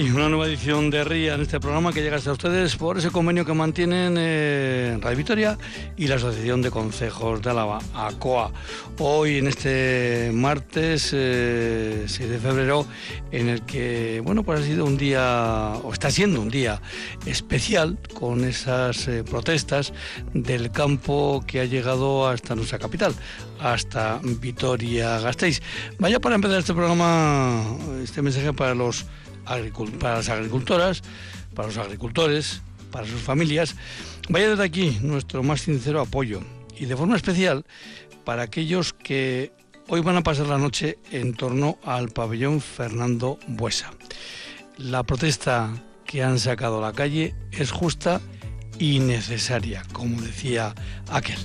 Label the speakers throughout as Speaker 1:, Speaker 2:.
Speaker 1: Aquí una nueva edición de RIA en este programa que llega hasta ustedes por ese convenio que mantienen eh, Radio Victoria y la Asociación de Consejos de Álava, ACOA. Hoy, en este martes 6 eh, de febrero, en el que, bueno, pues ha sido un día, o está siendo un día especial con esas eh, protestas del campo que ha llegado hasta nuestra capital, hasta Vitoria-Gasteiz. Vaya para empezar este programa, este mensaje para los para las agricultoras, para los agricultores, para sus familias. Vaya desde aquí nuestro más sincero apoyo y de forma especial para aquellos que hoy van a pasar la noche en torno al pabellón Fernando Buesa. La protesta que han sacado a la calle es justa y necesaria, como decía aquel.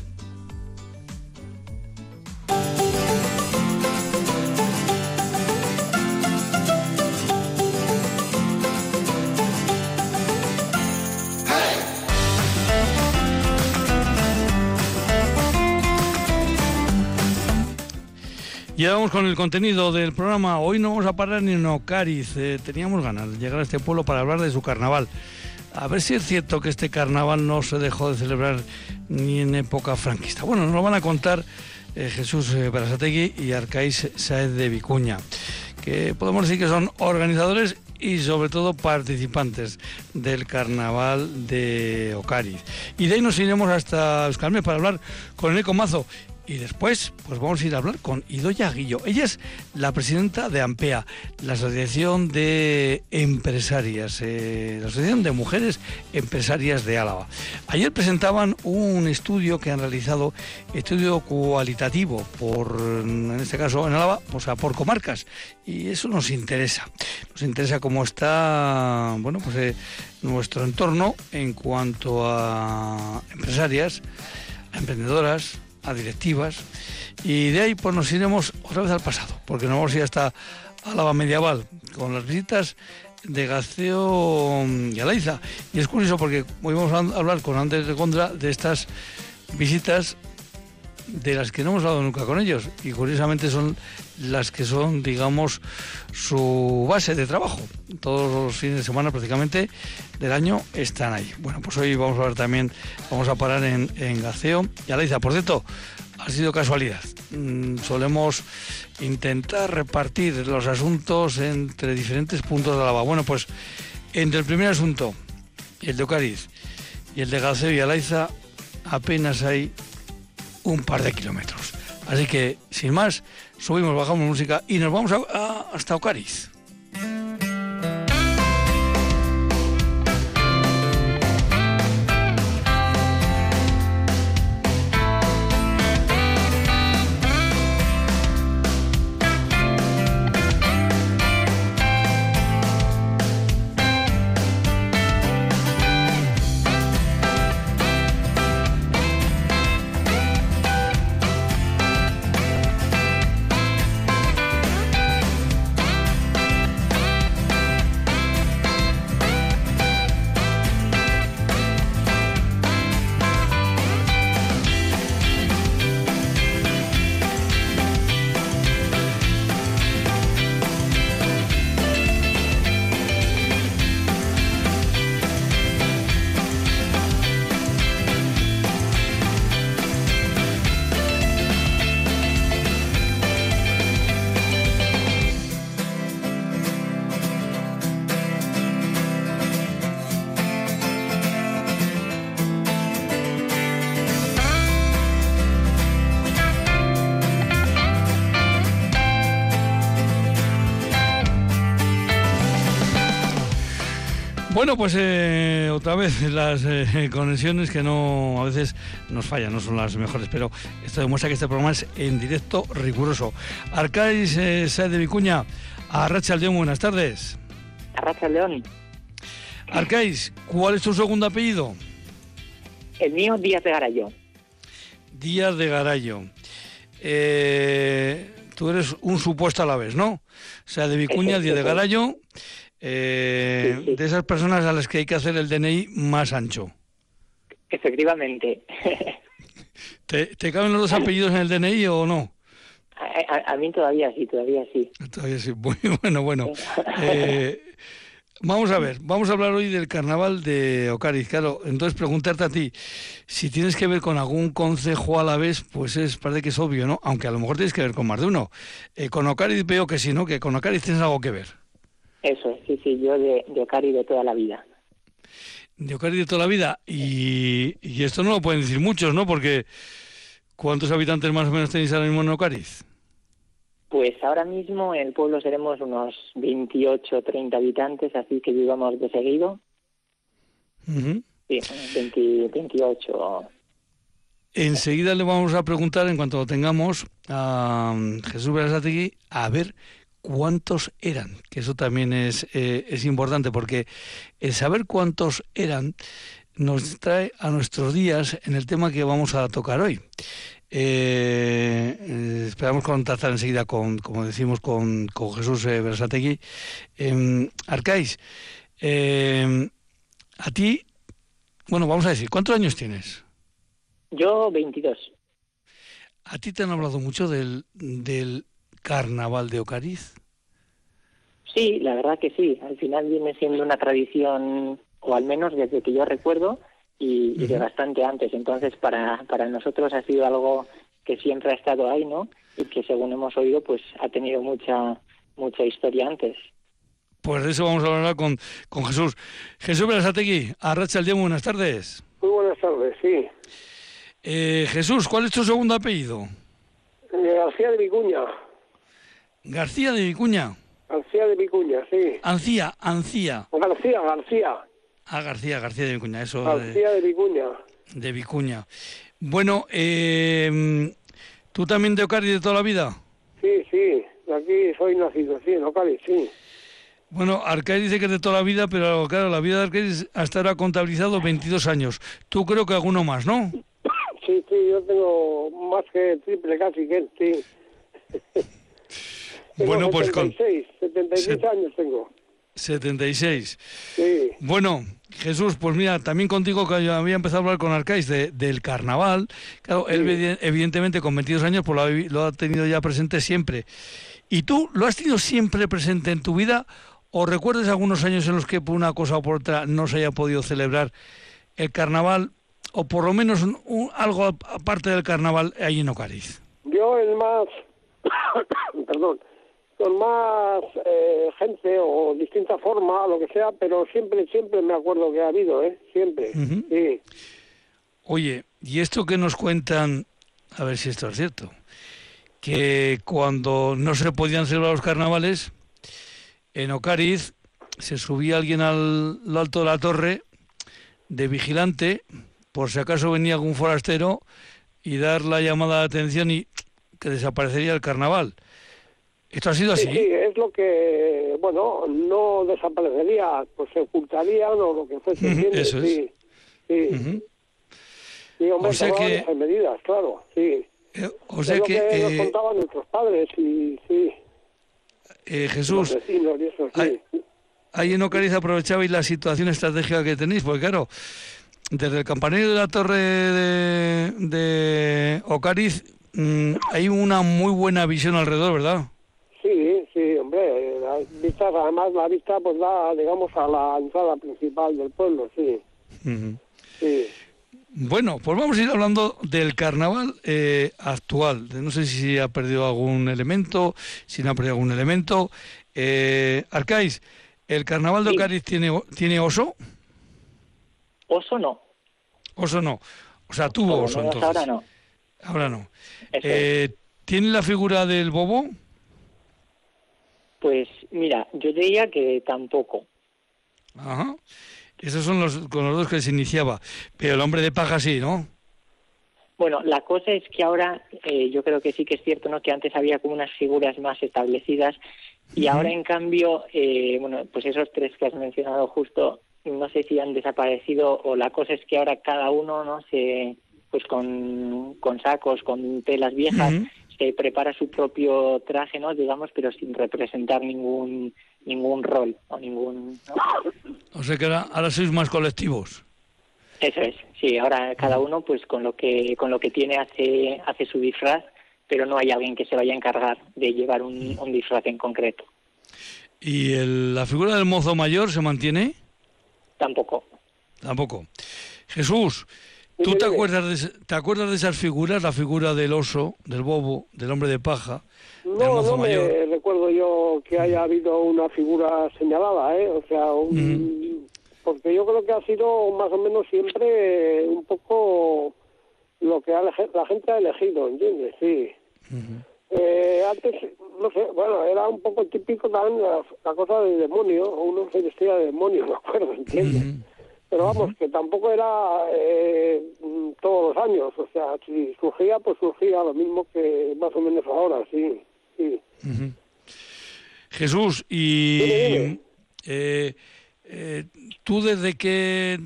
Speaker 1: Y vamos con el contenido del programa. Hoy no vamos a parar ni en Ocariz. Eh, teníamos ganas de llegar a este pueblo para hablar de su carnaval. A ver si es cierto que este carnaval no se dejó de celebrar ni en época franquista. Bueno, nos lo van a contar eh, Jesús eh, Barasategui y Arcaís Saez de Vicuña, que podemos decir que son organizadores y sobre todo participantes del carnaval de Ocariz. Y de ahí nos iremos hasta Euskalme para hablar con el Eco Mazo y después, pues vamos a ir a hablar con Idoya Guillo. Ella es la presidenta de AMPEA, la Asociación de Empresarias, eh, la Asociación de Mujeres Empresarias de Álava. Ayer presentaban un estudio que han realizado, estudio cualitativo, por, en este caso en Álava, o sea, por comarcas. Y eso nos interesa. Nos interesa cómo está, bueno, pues eh, nuestro entorno en cuanto a empresarias, emprendedoras, a directivas y de ahí pues nos iremos otra vez al pasado, porque nos vamos a ir hasta Álava Medieval con las visitas de Gaceo y Alaiza. Y es curioso porque hoy vamos a hablar con Andrés de Gondra de estas visitas de las que no hemos hablado nunca con ellos y curiosamente son las que son, digamos, su base de trabajo. Todos los fines de semana prácticamente del año están ahí. Bueno, pues hoy vamos a ver también, vamos a parar en, en Gaceo y Alaiza. Por cierto, ha sido casualidad. Mm, solemos intentar repartir los asuntos entre diferentes puntos de Álava. Bueno, pues entre el primer asunto, el de Ocariz, y el de Gaceo y Alaiza, apenas hay un par de kilómetros. Así que, sin más, subimos, bajamos música y nos vamos hasta Ocariz. Bueno, pues eh, otra vez las eh, conexiones que no a veces nos fallan, no son las mejores, pero esto demuestra que este programa es en directo riguroso. Arcais eh, de Vicuña, a Racha León, buenas tardes.
Speaker 2: Racha León.
Speaker 1: Arcais, ¿cuál es tu segundo apellido?
Speaker 2: El mío, Díaz de Garallo.
Speaker 1: Díaz de Garallo. Eh, tú eres un supuesto a la vez, ¿no? O sea, de Vicuña, Díaz de Garallo eh, de esas personas a las que hay que hacer el DNI más ancho.
Speaker 2: Efectivamente.
Speaker 1: ¿Te, caben los dos apellidos en el DNI o no?
Speaker 2: A, mí todavía sí, todavía sí.
Speaker 1: Todavía sí. Bueno, bueno. Eh, Vamos a ver, vamos a hablar hoy del carnaval de Ocariz. Claro, entonces preguntarte a ti, si tienes que ver con algún concejo a la vez, pues es, parece que es obvio, ¿no? Aunque a lo mejor tienes que ver con más de uno. Eh, con Ocariz veo que sí, ¿no? Que con Ocariz tienes algo que ver.
Speaker 2: Eso, sí, sí, yo de, de Ocariz de toda la vida.
Speaker 1: De Ocariz de toda la vida. Y, y esto no lo pueden decir muchos, ¿no? Porque ¿cuántos habitantes más o menos tenéis ahora mismo en Ocariz?
Speaker 2: Pues ahora mismo en el pueblo seremos unos 28 30 habitantes, así que vivamos de seguido.
Speaker 1: Ujú.
Speaker 2: Sí, 20, 28.
Speaker 1: Enseguida le vamos a preguntar, en cuanto lo tengamos, a Jesús Berasategui, a ver cuántos eran, que eso también es, eh, es importante, porque el saber cuántos eran nos trae a nuestros días en el tema que vamos a tocar hoy. Eh, eh, esperamos contactar enseguida con, como decimos, con, con Jesús Berasategui. Eh, Arcais, eh, a ti, bueno, vamos a decir, ¿cuántos años tienes?
Speaker 2: Yo 22.
Speaker 1: ¿A ti te han hablado mucho del, del carnaval de Ocariz?
Speaker 2: Sí, la verdad que sí. Al final viene siendo una tradición, o al menos desde que yo recuerdo, y, y de bastante antes. Entonces, para, para nosotros ha sido algo que siempre ha estado ahí, ¿no? Y que según hemos oído, pues ha tenido mucha mucha historia antes.
Speaker 1: Pues de eso vamos a hablar con, con Jesús. Jesús Berasategui, Arracha el día, buenas tardes.
Speaker 3: Muy buenas tardes, sí.
Speaker 1: Eh, Jesús, ¿cuál es tu segundo apellido?
Speaker 3: Eh, García de Vicuña.
Speaker 1: García de Vicuña.
Speaker 3: García de Vicuña, sí.
Speaker 1: Ancía, Ancía.
Speaker 3: García, García.
Speaker 1: Ah, García, García de Vicuña, eso
Speaker 3: García de Vicuña.
Speaker 1: de Vicuña. Bueno, eh, ¿tú también de Ocariz de toda la vida?
Speaker 3: Sí, sí. De aquí soy nacido, sí, en Ocariz, sí.
Speaker 1: Bueno, Arcaiz dice que es de toda la vida, pero claro, la vida de Arcaiz hasta ahora ha contabilizado 22 años. Tú creo que alguno más, ¿no?
Speaker 3: Sí, sí, yo tengo más que triple casi que él, sí. Tengo
Speaker 1: Bueno, pues con
Speaker 3: 76, 76
Speaker 1: Se-
Speaker 3: años tengo.
Speaker 1: 76.
Speaker 3: Sí,
Speaker 1: Bueno, Jesús, pues mira, también contigo que yo había empezado a hablar con Arcais de- del carnaval. Claro, él
Speaker 3: Sí.
Speaker 1: evidentemente con 22 años pues lo ha, lo ha tenido ya presente siempre. ¿Y tú lo has tenido siempre presente en tu vida o recuerdas algunos años en los que por una cosa o por otra no se haya podido celebrar el carnaval o por lo menos un- un- algo ap- aparte del carnaval ahí en Ocariz?
Speaker 3: yo el más, perdón, con más eh, gente o distinta forma, lo que sea, pero siempre, siempre me acuerdo que ha habido, ¿eh? Siempre, sí.
Speaker 1: Oye, y esto que nos cuentan, a ver si esto es cierto, que cuando no se podían celebrar los carnavales, en Ocariz se subía alguien al lo alto de la torre de vigilante, por si acaso venía algún forastero, y dar la llamada de atención y que desaparecería el carnaval. ¿Esto ha sido
Speaker 3: Sí,
Speaker 1: así?
Speaker 3: sí, es lo que, bueno, no desaparecería, pues se ocultarían o lo que fuese.
Speaker 1: Ujú,
Speaker 3: ¿entiendes?
Speaker 1: eso es.
Speaker 3: Sí, sí.
Speaker 1: Ujú.
Speaker 3: Y hombre,
Speaker 1: O sea que-
Speaker 3: esas medidas, claro, sí.
Speaker 1: Eh, o
Speaker 3: es
Speaker 1: sea
Speaker 3: lo
Speaker 1: que,
Speaker 3: nos
Speaker 1: eh,
Speaker 3: contaban nuestros padres y sí,
Speaker 1: eh,
Speaker 3: los
Speaker 1: Jesús,
Speaker 3: vecinos y eso, sí.
Speaker 1: Ahí en Ocariz aprovechabais la situación estratégica que tenéis, porque claro, desde el campanario de la torre de, de Ocariz mm, hay una muy buena visión alrededor, ¿verdad?
Speaker 3: Sí, sí, hombre, las vistas, además la vista pues da, digamos, a la entrada principal del pueblo, sí, sí.
Speaker 1: Bueno, pues vamos a ir hablando del carnaval eh, actual. No sé si ha perdido algún elemento, si no ha perdido algún elemento. Eh, Arcais, ¿el carnaval de
Speaker 2: Sí.
Speaker 1: Ocariz tiene, tiene oso?
Speaker 2: Oso no.
Speaker 1: Oso no. O sea, tuvo oso entonces.
Speaker 2: ahora no.
Speaker 1: Ahora no. Eh, ¿Tiene la figura del bobo?
Speaker 2: Pues mira, yo diría que tampoco.
Speaker 1: Ajá. Esos son los con los dos que se iniciaba. Pero el hombre de paja sí, ¿no?
Speaker 2: Bueno, la cosa es que ahora eh, yo creo que sí que es cierto, ¿no? Que antes había como unas figuras más establecidas y ahora en cambio, eh, bueno, pues esos tres que has mencionado justo, no sé si han desaparecido o la cosa es que ahora cada uno, ¿no? Se, pues con, con sacos, con telas viejas. Se prepara su propio traje, ¿no? Digamos, pero sin representar ningún ningún rol o ningún. ¿no?
Speaker 1: O sea que ahora, ahora sois más colectivos.
Speaker 2: Eso es, sí, ahora cada uno pues con lo que con lo que tiene hace hace su disfraz, pero no hay alguien que se vaya a encargar de llevar un, un disfraz en concreto.
Speaker 1: ¿Y el- la figura del mozo mayor se mantiene?
Speaker 2: Tampoco.
Speaker 1: Tampoco. Jesús, ¿tú te acuerdas, de, te acuerdas de esas figuras? La figura del oso, del bobo, del hombre de paja, del
Speaker 3: No,
Speaker 1: mozo
Speaker 3: no me recuerdo yo que haya habido una figura señalada, ¿eh? O sea, un- porque yo creo que ha sido más o menos siempre un poco lo que la gente ha elegido, ¿entiendes? Sí. Eh, antes, no sé, bueno, era un poco típico también la, la cosa del demonio, uno se vestía de demonio, me acuerdo, ¿entiendes? Pero vamos, que tampoco era eh, todos los años, o sea, si surgía, pues surgía lo mismo que más o menos ahora, sí, sí.
Speaker 1: Jesús, y
Speaker 3: Dime, dime.
Speaker 1: eh, eh, tú desde que,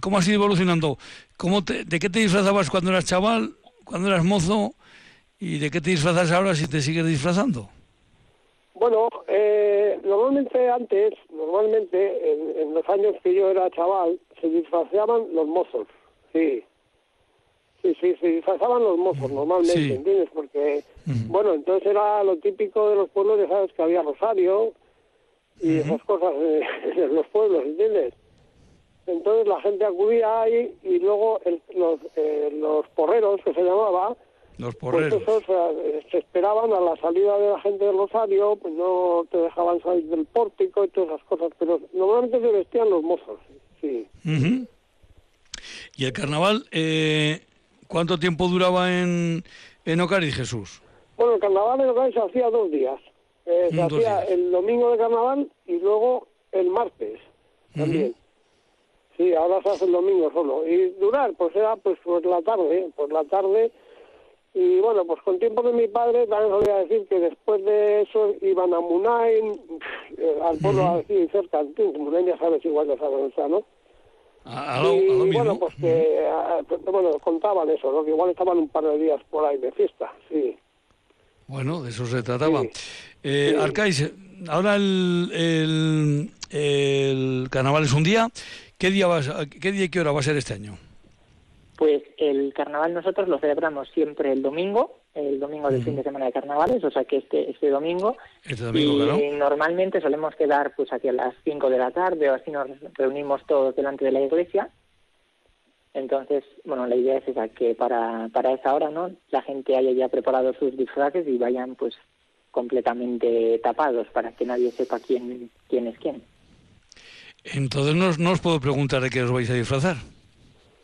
Speaker 1: ¿cómo has ido evolucionando? ¿Cómo te- ¿De qué te disfrazabas cuando eras chaval, cuando eras mozo? ¿Y de qué te disfrazas ahora si te sigues disfrazando?
Speaker 3: Bueno, eh, normalmente antes, normalmente en, en los años que yo era chaval, se disfrazaban los mozos, sí. Sí, sí, se disfrazaban los mozos normalmente,
Speaker 1: Sí.
Speaker 3: ¿entiendes? Porque,
Speaker 1: Ujú.
Speaker 3: bueno, entonces era lo típico de los pueblos, ya sabes que había rosario y esas cosas eh, en los pueblos, ¿entiendes? Entonces la gente acudía ahí y luego el- los, eh, los porreros, que se llamaba,
Speaker 1: Los
Speaker 3: pues
Speaker 1: porreros.
Speaker 3: esos eh, se esperaban a la salida de la gente del Rosario, pues no te dejaban salir del pórtico y todas esas cosas, pero normalmente se vestían los mozos, sí.
Speaker 1: Ujú. ¿Y el carnaval, eh, cuánto tiempo duraba en, en Ocariz, Jesús?
Speaker 3: Bueno, el carnaval en Ocariz se hacía dos días. Eh, se
Speaker 1: dos
Speaker 3: hacía
Speaker 1: días.
Speaker 3: el domingo de carnaval y luego el martes también. Sí, ahora se hace el domingo solo. Y durar, pues era pues por la tarde, por la tarde. Y bueno, pues con tiempo de mi padre también solía decir que después de eso iban a Munain, eh, al pueblo así cerca, Munain ya sabes igual de saber, ¿no?
Speaker 1: A, a lo, a
Speaker 3: y
Speaker 1: lo mismo.
Speaker 3: bueno, pues que, ah, pues, bueno, contaban eso, ¿no? Que igual estaban un par de días por ahí de fiesta, sí.
Speaker 1: Bueno, de eso se trataba.
Speaker 3: Sí.
Speaker 1: Eh,
Speaker 3: Sí.
Speaker 1: Arcais, ahora el, el, el carnaval es un día. ¿Qué día, vas, a- ¿Qué día y qué hora va a ser este año?
Speaker 2: Pues el carnaval nosotros lo celebramos siempre el domingo, el domingo del fin de semana de carnavales, o sea que este, este domingo.
Speaker 1: Este domingo,
Speaker 2: y
Speaker 1: claro.
Speaker 2: normalmente solemos quedar pues hacia las 5 de la tarde o así nos reunimos todos delante de la iglesia. Entonces, bueno, la idea es esa, que para, para esa hora, ¿no? La gente haya ya preparado sus disfraces y vayan pues completamente tapados para que nadie sepa quién, quién es quién.
Speaker 1: Entonces no, no os puedo preguntar de qué os vais a disfrazar.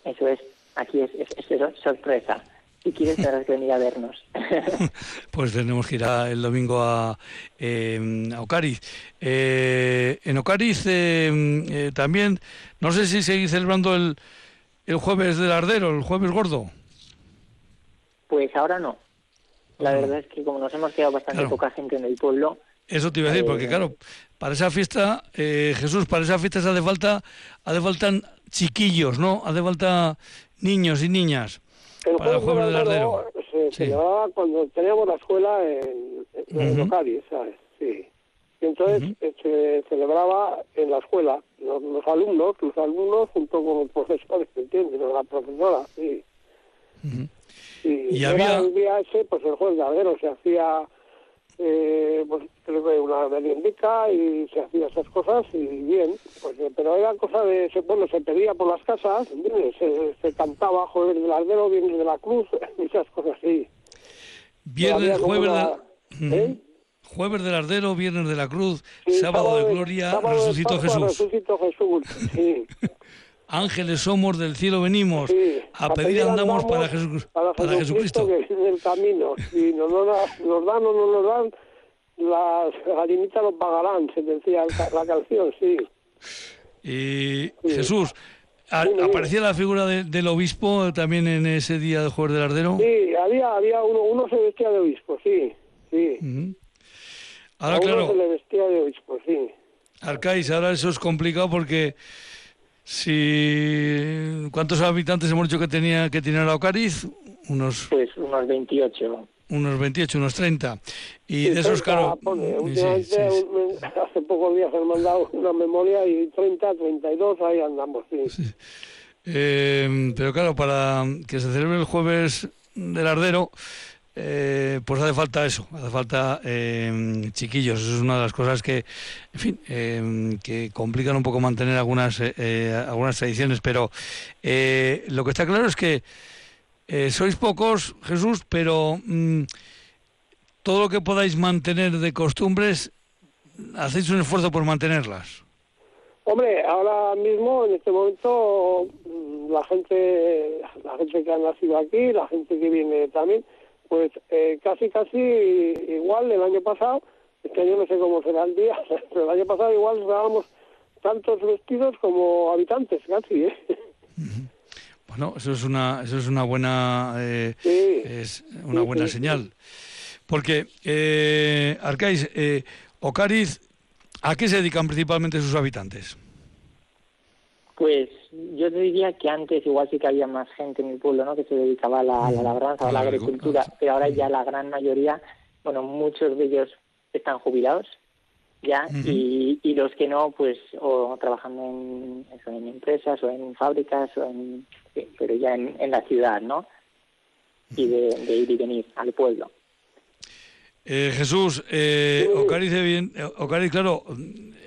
Speaker 2: Eso es, aquí es, es, es sorpresa. Si quieres tendrás que venir a vernos.
Speaker 1: Pues tenemos que ir a- el domingo a, eh, a Ocariz. Eh, en Ocariz eh, eh, también, no sé si seguís celebrando el, el jueves del Ardero, el jueves gordo.
Speaker 2: Pues ahora no. La verdad es que como nos hemos quedado bastante
Speaker 1: Claro.
Speaker 2: poca gente en el pueblo,
Speaker 1: Eso te iba a decir, porque
Speaker 2: Eh,
Speaker 1: claro, para esa fiesta, eh, Jesús, para esa fiesta hace falta, hace faltan chiquillos, ¿no? Hace falta niños y niñas.
Speaker 3: El
Speaker 1: Para el
Speaker 3: jueves
Speaker 1: jueves
Speaker 3: del
Speaker 1: del
Speaker 3: Ardero
Speaker 1: Ardero.
Speaker 3: se
Speaker 1: Sí.
Speaker 3: celebraba cuando teníamos la escuela en, en, ¿sabes? Sí. Y entonces eh, se celebraba en la escuela, los, los alumnos, los alumnos junto con los profesores, ¿entiendes? La profesora, sí.
Speaker 1: Y
Speaker 3: era
Speaker 1: había-
Speaker 3: el día ese, pues el jueves de Ardero se hacía, eh, pues creo que una meriendica y se hacía esas cosas y bien, pues, pero era cosa de, se- bueno, se pedía por las casas. Se, se cantaba Jueves del Ardero, Viernes de la Cruz, esas cosas así.
Speaker 1: Viernes, jueves,
Speaker 3: una-
Speaker 1: de-
Speaker 3: ¿eh?
Speaker 1: Ujú. jueves del Ardero, viernes de la Cruz,
Speaker 3: Sí,
Speaker 1: sábado de Gloria,
Speaker 3: sábado de
Speaker 1: resucitó
Speaker 3: Pascua,
Speaker 1: Jesús.
Speaker 3: Resucitó Jesús, sí.
Speaker 1: Ángeles somos, del cielo venimos.
Speaker 3: sí.
Speaker 1: A pedir andamos para, Jesús-
Speaker 3: para
Speaker 1: para Jesucristo.
Speaker 3: que es el camino. Si no nos, nos dan o no nos dan, las gallinitas lo pagarán, se decía la, canción, sí.
Speaker 1: Y
Speaker 3: Sí.
Speaker 1: Jesús, a-
Speaker 3: Dime, dime.
Speaker 1: ¿aparecía la figura de- del obispo también en ese día del jueves del Ardero?
Speaker 3: Sí, había, había uno, uno se vestía de obispo, sí, sí.
Speaker 1: Ujú.
Speaker 3: A
Speaker 1: Ahora,
Speaker 3: uno
Speaker 1: claro,
Speaker 3: se le vestía de obispo, sí.
Speaker 1: Arcais, ahora eso es complicado porque si ¿cuántos habitantes hemos dicho que tenía que tiene la Ocariz? Unos
Speaker 2: pues unos 28.
Speaker 1: unos 28, unos 30. Y
Speaker 3: Sí,
Speaker 1: de esos
Speaker 3: 30,
Speaker 1: claro, sí, sí,
Speaker 3: hace pocos días han mandado una memoria y 30, 32, ahí andamos.
Speaker 1: Eh, pero claro, para que se celebre el jueves del Ardero, eh, pues hace falta eso, hace falta eh, chiquillos. Eso es una de las cosas que, en fin, eh, que complican un poco mantener algunas, algunas tradiciones. Pero lo que está claro es que sois pocos, Jesús, pero mm, todo lo que podáis mantener de costumbres, hacéis un esfuerzo por mantenerlas.
Speaker 3: Hombre, ahora mismo, en este momento, mm, la gente, la gente que ha nacido aquí, la gente que viene también, pues eh, casi, casi igual el año pasado, este año no sé cómo será el día, pero el año pasado igual dábamos tantos vestidos como habitantes, casi, ¿eh?
Speaker 1: Bueno, eso es una, eso es una buena, eh, es una buena señal. Porque, eh, Arcais, eh, Ocariz, ¿a qué se dedican principalmente sus habitantes?
Speaker 2: Pues yo te diría que antes igual sí que había más gente en el pueblo, ¿no? Que se dedicaba a la, labranza, a la agricultura, pero ahora ya la gran mayoría, bueno, muchos de ellos están jubilados ya y, y los que no, pues o trabajando en, en empresas o en fábricas o en, pero ya en, en la ciudad, ¿no? Y de, de ir y venir al pueblo.
Speaker 1: Eh, Jesús, eh, Ocariz, bien, Ocariz, claro,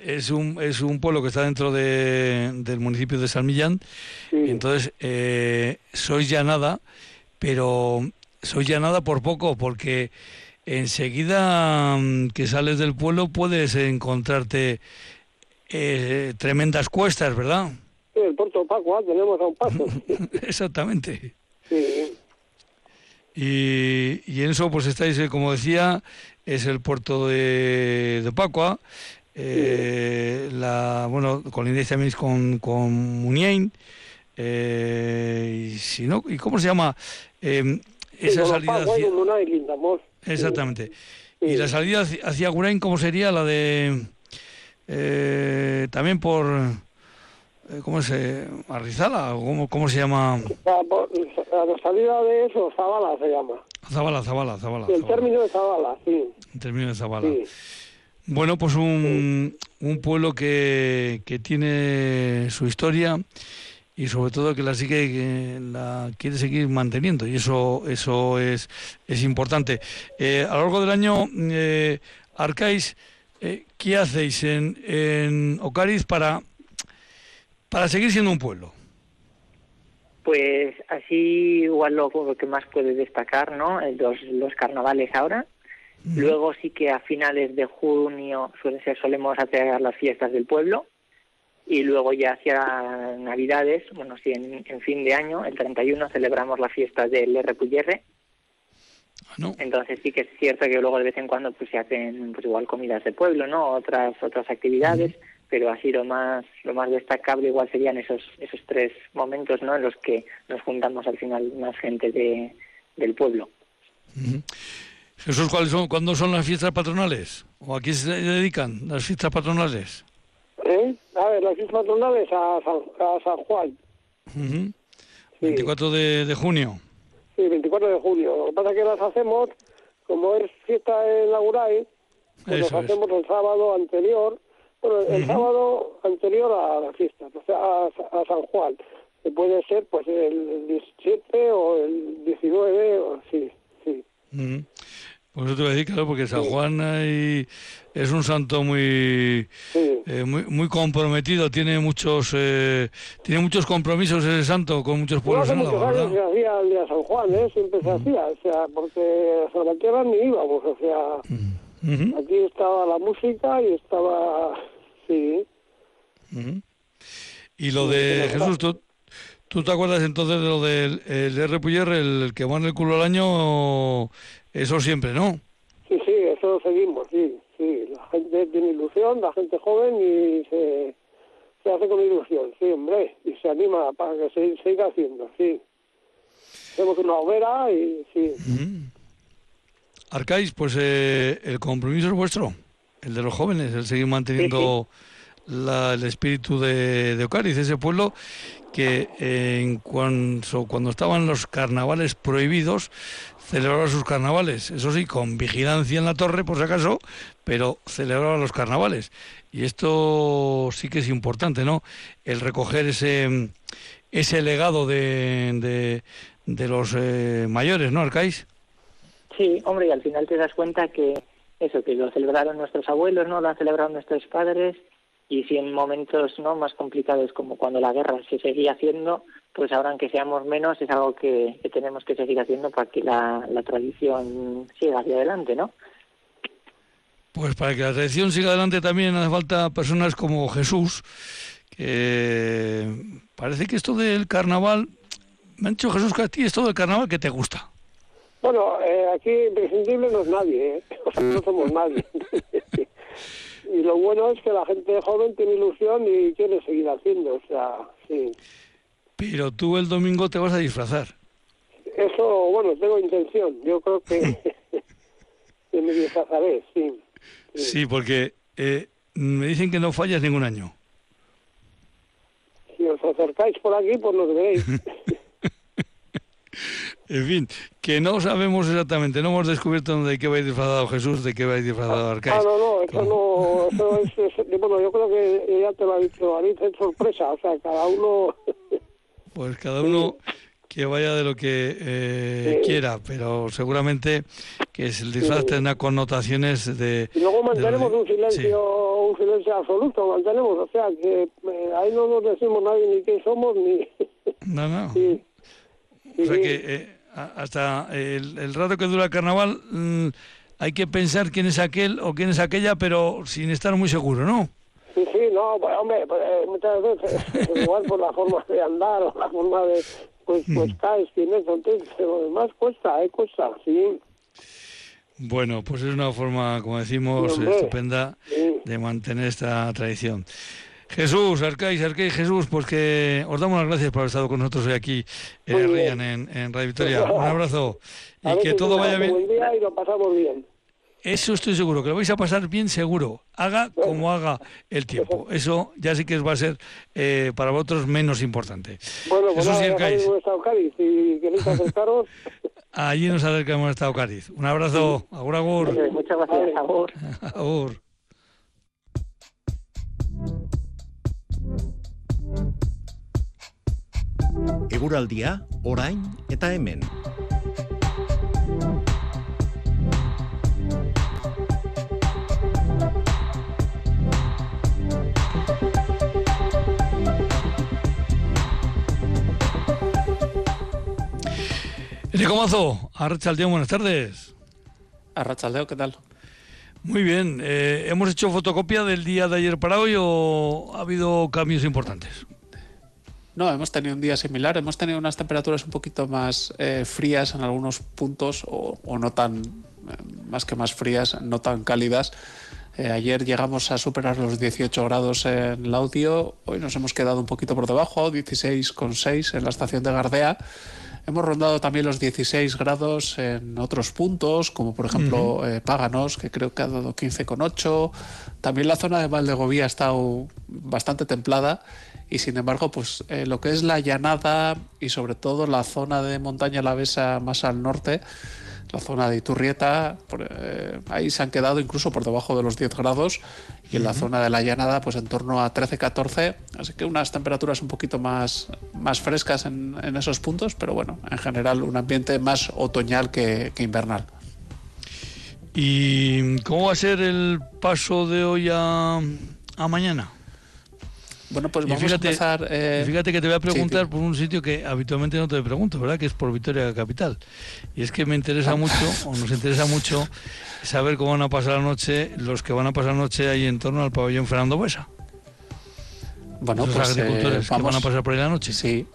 Speaker 1: es un, es un pueblo que está dentro de, del municipio de San Millán, entonces eh, sois nada, pero sois nada por poco, porque enseguida mm, que sales del pueblo puedes encontrarte eh, tremendas cuestas, ¿verdad?
Speaker 3: Sí, el puerto Paco, tenemos a un paso.
Speaker 1: Exactamente. Sí. Y, y, en eso pues estáis, como decía, es el puerto de, de Pacua, eh, la, bueno, colindancia también con, con Munien, eh, y, si no, ¿y cómo se llama? Eh, esa salida hacia... Exactamente. Y la salida hacia Gurain, ¿cómo sería la de... Eh, también por... Eh, ¿Cómo se Arrizala? ¿Cómo, ¿Cómo se llama?
Speaker 3: La, salida de eso, Zabala se llama.
Speaker 1: Zabala, Zabala, Zabala.
Speaker 3: El término de Zabala, sí.
Speaker 1: El término de Zabala. Bueno, pues un, un pueblo que, que tiene su historia y sobre todo que la sigue que la quiere seguir manteniendo y eso eso es es importante eh, a lo largo del año eh, Arcais eh, qué hacéis en, en Ocariz para para seguir siendo un pueblo?
Speaker 2: Pues así igual lo, que más puede destacar, ¿no? Los, los carnavales ahora. Luego sí que a finales de junio suele ser, solemos hacer las fiestas del pueblo. Y luego ya hacia Navidades, bueno, sí, en, fin de año, el 31, celebramos la fiesta del RPUR. Ah, Entonces sí que es cierto que luego de vez en cuando pues se hacen pues igual comidas de pueblo, ¿no? Otras otras actividades pero así lo más lo más destacable igual serían esos esos tres momentos no en los que nos juntamos al final más gente de, del pueblo.
Speaker 1: Jesús ¿cuáles son cuándo son las fiestas patronales o a qué se dedican las fiestas patronales
Speaker 3: ¿Eh? a ver las fiestas patronales a San, Juan.
Speaker 1: 24 de, de, junio.
Speaker 3: Sí 24 de junio. Lo que pasa es que las hacemos como es fiesta en la URAI pues las hacemos el sábado anterior bueno, el sábado anterior a la fiesta, o sea, a, San Juan, que puede ser pues el 17 o el 19, o, sí, sí.
Speaker 1: Pues eso te voy a decir, claro, porque San Juan es un santo muy, eh, muy muy comprometido, tiene muchos eh, tiene muchos compromisos ese santo con muchos pueblos
Speaker 3: en la ¿verdad? se hacía el día San Juan, ¿eh? siempre se hacía, o sea, porque a tierra ni íbamos, o sea, aquí estaba la música y estaba Sí.
Speaker 1: Y lo de Jesús, ¿tú, ¿tú te acuerdas entonces de lo del el RPR, el, que va en el culo al año? Eso siempre, ¿no?
Speaker 3: Sí, sí, eso seguimos, sí, sí. La gente tiene ilusión, la gente joven y se, se hace con ilusión, sí, hombre, y se anima para que se siga haciendo, sí. Hacemos una hoguera y sí.
Speaker 1: Arcais, pues eh, el compromiso es vuestro el de los jóvenes, el seguir manteniendo el espíritu de, de Ocariz, ese pueblo que en cuando, cuando estaban los carnavales prohibidos, celebraba sus carnavales, eso sí, con vigilancia en la torre, por si acaso, pero celebraba los carnavales. Y esto sí que es importante, ¿no? El recoger ese, ese legado de, de, los eh, mayores, ¿no, Arcais?
Speaker 2: Sí, hombre, y al final te das cuenta que eso, que lo celebraron nuestros abuelos, ¿no? Lo han celebrado nuestros padres y si en momentos no más complicados como cuando la guerra se seguía haciendo, pues ahora aunque seamos menos es algo que, tenemos que seguir haciendo para que la, tradición siga hacia adelante, ¿no?
Speaker 1: Pues para que la tradición siga adelante también hace falta personas como Jesús, que parece que esto del carnaval, me han dicho Jesús que a ti esto del carnaval que te gusta.
Speaker 3: Bueno, eh, aquí imprescindible no es nadie, ¿eh? o sea, no somos nadie. y lo bueno es que la gente joven tiene ilusión y quiere seguir haciendo, o sea, sí.
Speaker 1: Pero tú el domingo te vas a disfrazar.
Speaker 3: Eso, bueno, tengo intención. Yo creo que, que me disfrazaré, sí.
Speaker 1: Sí, porque eh, me dicen que no fallas ningún año.
Speaker 3: Si os acercáis por aquí, pues nos veréis.
Speaker 1: En fin, que no sabemos exactamente, no hemos descubierto dónde qué va a ir disfrazado Jesús, de qué va a ir disfrazado Arcáis.
Speaker 3: Ah, no, no, eso no, eso es, bueno, yo creo que ya te lo ha dicho, es sorpresa, o sea, cada uno...
Speaker 1: pues cada uno que vaya de lo que eh, quiera, pero seguramente que el disfraz tendrá connotaciones de...
Speaker 3: Y luego mantenemos un silencio un silencio absoluto, mantenemos, o sea, que eh, ahí no nos decimos nadie ni quién somos ni...
Speaker 1: No, no. o sea que eh, hasta el, rato que dura el carnaval mm, hay que pensar quién es aquel o quién es aquella, pero sin estar muy seguro, ¿no?
Speaker 3: Sí, sí, no, pues hombre, pues, muchas veces igual por la forma de andar o la forma de pues, pues mm. caes, tienes entonces, lo demás cuesta, ¿eh? Cuesta, sí.
Speaker 1: Bueno, pues es una forma, como decimos, estupenda de mantener esta tradición. Jesús, Arcáis, Arcáis, Jesús, pues que os damos las gracias por haber estado con nosotros hoy aquí en en, Radio Victoria. Un abrazo y que todo vaya bien.
Speaker 3: Buen día y lo pasamos bien.
Speaker 1: Eso estoy seguro, que lo vais a pasar bien seguro. Haga como haga el tiempo. Eso ya sí que va a ser eh, para vosotros menos importante.
Speaker 3: Bueno, pues Jesús nada, y Cádiz y queréis acercaros.
Speaker 1: Allí nos acercamos estado Cádiz. Un abrazo. Agur, agur.
Speaker 2: Muchas gracias. Agur.
Speaker 1: agur.
Speaker 4: Eguraldia, orain eta hemen.
Speaker 1: Enrico Mazo, Arrachaldeo, buenas tardes.
Speaker 5: Arrachaldeo, ¿qué tal?
Speaker 1: Muy bien, eh, ¿hemos hecho fotocopia del día de ayer para hoy o ha habido cambios importantes?
Speaker 5: No, hemos tenido un día similar, hemos tenido unas temperaturas un poquito más eh, frías en algunos puntos o, no tan, eh, más que más frías, no tan cálidas. ayer llegamos a superar los 18 grados en el audio, hoy nos hemos quedado un poquito por debajo, 16,6 en la estación de Gardea. Hemos rondado también los 16 grados en otros puntos, como por ejemplo eh, Páganos, que creo que ha dado 15,8. También la zona de Valdegovía ha estado bastante templada y sin embargo, pues eh, lo que es la llanada y sobre todo la zona de montaña lavesa más al norte, la zona de Iturrieta, eh, ahí se han quedado incluso por debajo de los 10 grados y en la zona de la llanada pues en torno a 13-14, así que unas temperaturas un poquito más, más frescas en, esos puntos, pero bueno, en general un ambiente más otoñal que, que invernal.
Speaker 1: ¿Y cómo va a ser el paso de hoy a, a mañana?
Speaker 5: Bueno, pues vamos a empezar.
Speaker 1: Eh... Fíjate que te voy a preguntar por un sitio que habitualmente no te pregunto, ¿verdad? Que es por Victoria Capital. Y es que me interesa ah. mucho, o nos interesa mucho, saber cómo van a pasar la noche los que van a pasar la noche ahí en torno al pabellón Fernando Buesa.
Speaker 5: Bueno,
Speaker 1: Esos
Speaker 5: pues
Speaker 1: agricultores
Speaker 5: eh,
Speaker 1: que van a pasar por ahí la noche.
Speaker 5: Sí.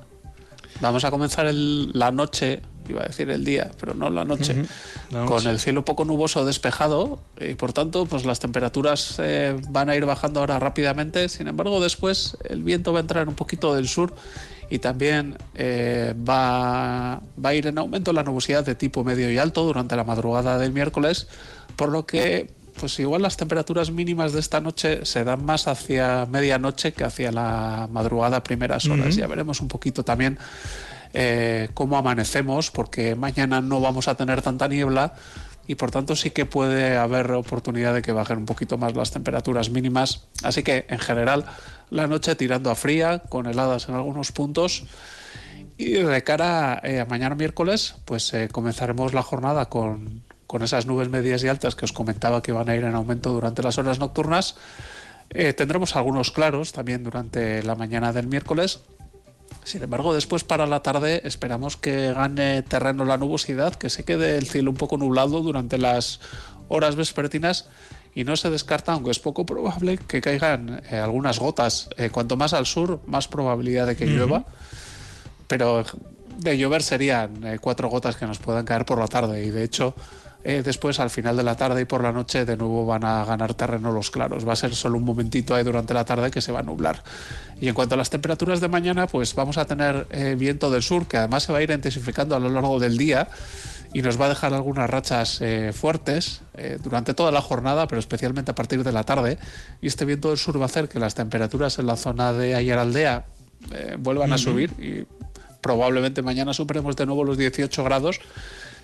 Speaker 5: Vamos a comenzar la noche iba a decir el día, pero no la noche, con el cielo poco nuboso despejado y por tanto pues las temperaturas eh, van a ir bajando ahora rápidamente, sin embargo después el viento va a entrar un poquito del sur y también eh, va, va a ir en aumento la nubosidad de tipo medio y alto durante la madrugada del miércoles, por lo que pues igual las temperaturas mínimas de esta noche se dan más hacia medianoche que hacia la madrugada primeras horas. Ya veremos un poquito también eh, cómo amanecemos, porque mañana no vamos a tener tanta niebla y por tanto sí que puede haber oportunidad de que bajen un poquito más las temperaturas mínimas. Así que en general la noche tirando a fría, con heladas en algunos puntos. Y de cara eh, a mañana miércoles, pues eh, comenzaremos la jornada con, con esas nubes medias y altas que os comentaba que van a ir en aumento durante las horas nocturnas. Tendremos algunos claros también durante la mañana del miércoles. Sin embargo, después para la tarde esperamos que gane terreno la nubosidad, que se quede el cielo un poco nublado durante las horas vespertinas y no se descarta, aunque es poco probable, que caigan eh, algunas gotas. Eh, cuanto más al sur, más probabilidad de que llueva. Pero de llover serían eh, cuatro gotas que nos puedan caer por la tarde y de hecho después al final de la tarde y por la noche de nuevo van a ganar terreno los claros. Va a ser solo un momentito ahí durante la tarde que se va a nublar. Y en cuanto a las temperaturas de mañana, pues vamos a tener viento del sur que además se va a ir intensificando a lo largo del día y nos va a dejar algunas rachas eh, fuertes eh, durante toda la jornada, pero especialmente a partir de la tarde. Y este viento del sur va a hacer que las temperaturas en la zona de Ayaraldea eh, vuelvan a subir y probablemente mañana superemos de nuevo los 18 grados.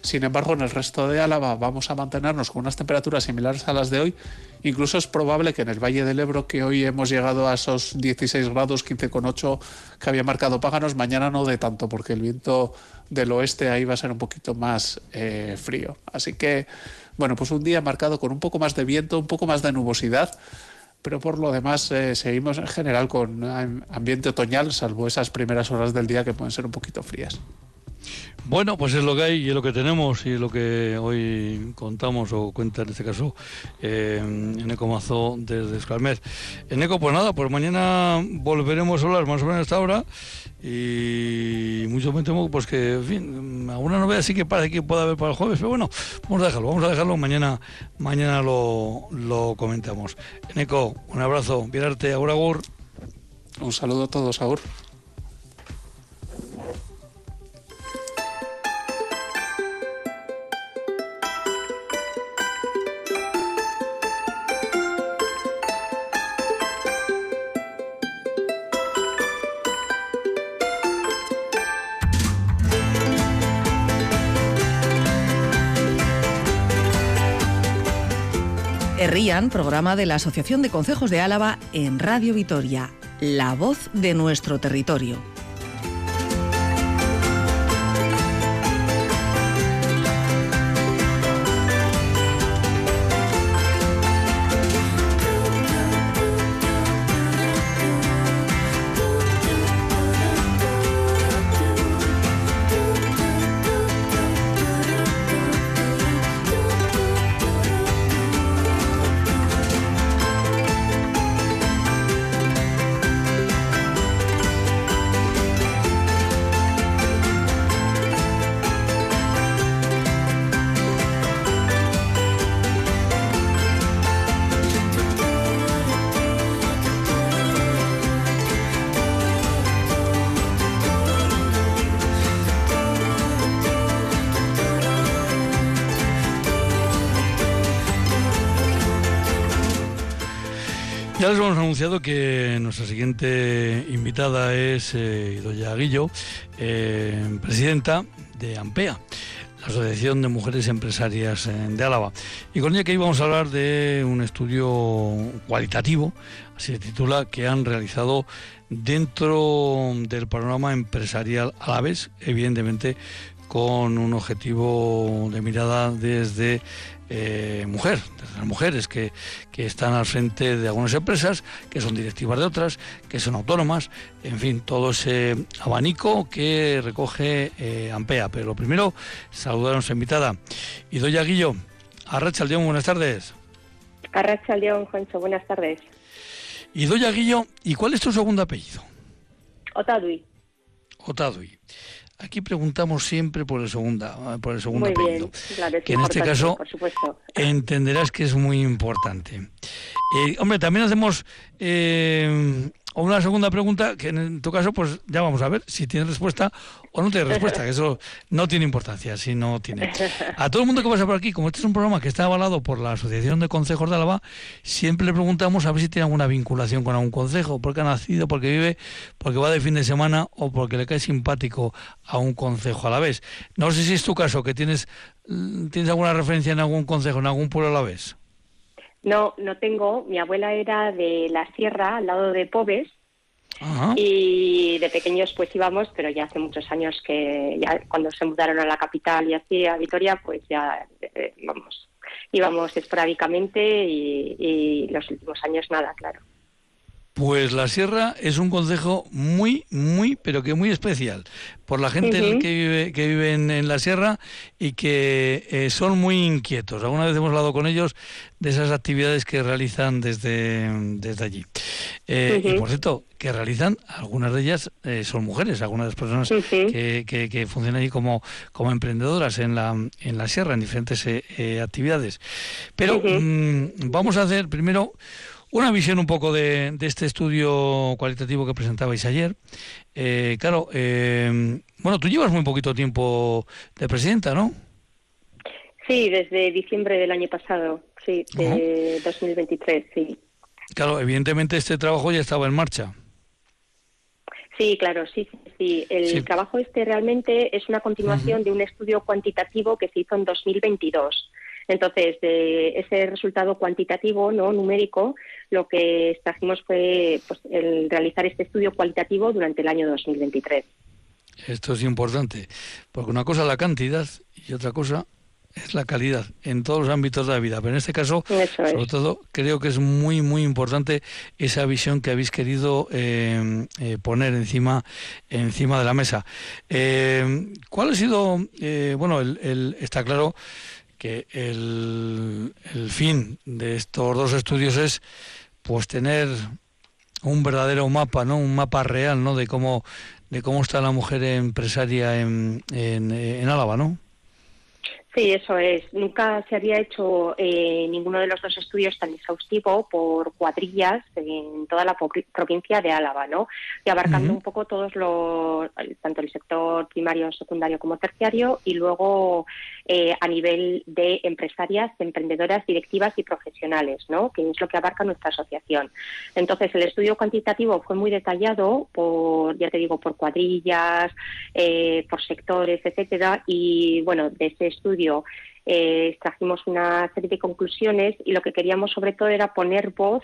Speaker 5: Sin embargo, en el resto de Álava vamos a mantenernos con unas temperaturas similares a las de hoy. Incluso es probable que en el Valle del Ebro, que hoy hemos llegado a esos 16 grados, 15,8 que había marcado Páganos, mañana no de tanto, porque el viento del oeste ahí va a ser un poquito más eh, frío. Así que, bueno, pues un día marcado con un poco más de viento, un poco más de nubosidad, pero por lo demás eh, seguimos en general con ambiente otoñal, salvo esas primeras horas del día que pueden ser un poquito frías.
Speaker 1: Bueno, pues es lo que hay y es lo que tenemos y es lo que hoy contamos o cuenta en este caso eh, en Ecomazo desde Escalmet. En Eco, pues nada, pues mañana volveremos a hablar más o menos a esta hora y mucho me temo pues que, en fin, alguna novedad sí que parece que pueda haber para el jueves, pero bueno, vamos a dejarlo, vamos a dejarlo, mañana, mañana lo, lo comentamos. En Eco, un abrazo, Virarte, Agur Agur.
Speaker 5: Un saludo a todos, Agur.
Speaker 6: Rían, programa de la Asociación de Consejos de Álava en Radio Vitoria, la voz de nuestro territorio.
Speaker 1: Hemos anunciado que nuestra siguiente invitada es eh, Idoya Guillo, eh, presidenta de AMPEA, la Asociación de Mujeres Empresarias eh, de Álava. Y con ella que íbamos a hablar de un estudio cualitativo, así se titula, que han realizado dentro del panorama empresarial alaves, evidentemente con un objetivo de mirada desde eh, mujer, las mujeres que, están al frente de algunas empresas, que son directivas de otras, que son autónomas, en fin, todo ese abanico que recoge eh, Ampea. Pero lo primero, saludar a nuestra invitada. Idoya Guillo, Arracha León, buenas tardes.
Speaker 7: Arracha León, Juancho, buenas tardes.
Speaker 1: Idoya Guillo, ¿y cuál es tu segundo apellido?
Speaker 7: Otadui.
Speaker 1: Otadui. Aquí preguntamos siempre por el segunda, por el segundo apellido, que en este caso entenderás que es muy importante. Eh, hombre, también hacemos eh, una segunda pregunta que en tu caso, pues ya vamos a ver si tiene respuesta o no tiene respuesta, que eso no tiene importancia, si no tiene. A todo el mundo que pasa por aquí, como este es un programa que está avalado por la Asociación de Consejos de Álava, siempre le preguntamos a ver si tiene alguna vinculación con algún consejo, porque ha nacido, porque vive, porque va de fin de semana o porque le cae simpático a un consejo a la vez. No sé si es tu caso, que tienes, tienes alguna referencia en algún consejo, en algún pueblo a la vez.
Speaker 7: No, no tengo. Mi abuela era de la sierra, al lado de Pobes, Y de pequeños pues íbamos, pero ya hace muchos años que ya cuando se mudaron a la capital y así a Vitoria, pues ya eh, vamos, íbamos esporádicamente y, y los últimos años nada, claro.
Speaker 1: Pues la sierra es un consejo muy, muy, pero que muy especial por la gente que vive, que vive en, la sierra y que eh, son muy inquietos. Alguna vez hemos hablado con ellos de esas actividades que realizan desde, desde allí. Eh, y por cierto, que realizan, algunas de ellas eh, son mujeres, algunas de las personas que, que, funcionan allí como, como emprendedoras en la, en la sierra, en diferentes actividades. Pero mm, vamos a hacer primero una visión un poco de, este estudio cualitativo que presentabais ayer. Eh, claro, eh, bueno, tú llevas muy poquito tiempo de presidenta, ¿no?
Speaker 7: Sí, desde diciembre del año pasado, sí, de 2023, sí.
Speaker 1: Claro, evidentemente este trabajo ya estaba en marcha.
Speaker 7: Sí, claro, sí, sí. El trabajo este realmente es una continuación de un estudio cuantitativo que se hizo en 2022. Entonces, de ese resultado cuantitativo, no numérico, lo que extrajimos fue pues, el realizar este estudio cualitativo durante el año 2023.
Speaker 1: Esto es importante, porque una cosa es la cantidad y otra cosa es la calidad en todos los ámbitos de la vida. Pero en este caso, sobre todo, creo que es muy, muy importante esa visión que habéis querido eh, eh, poner encima, encima de la mesa. Eh, ¿Cuál ha sido, bueno, el, está claro que el, el fin de estos dos estudios es pues tener un verdadero mapa, ¿no? Un mapa real, ¿no? De cómo de cómo está la mujer empresaria en, en, en Álava, ¿no?
Speaker 7: Sí, eso es. Nunca se había hecho eh, ninguno de los dos estudios tan exhaustivo por cuadrillas en toda la provincia de Álava, ¿no? Y abarcando un poco todos los, tanto el sector primario, secundario como terciario, y luego eh, a nivel de empresarias, emprendedoras, directivas y profesionales, ¿no? Que es lo que abarca nuestra asociación. Entonces, el estudio cuantitativo fue muy detallado por, ya te digo, por cuadrillas, eh, por sectores, etcétera, y bueno, de ese estudio eh, extrajimos una serie de conclusiones y lo que queríamos sobre todo era poner voz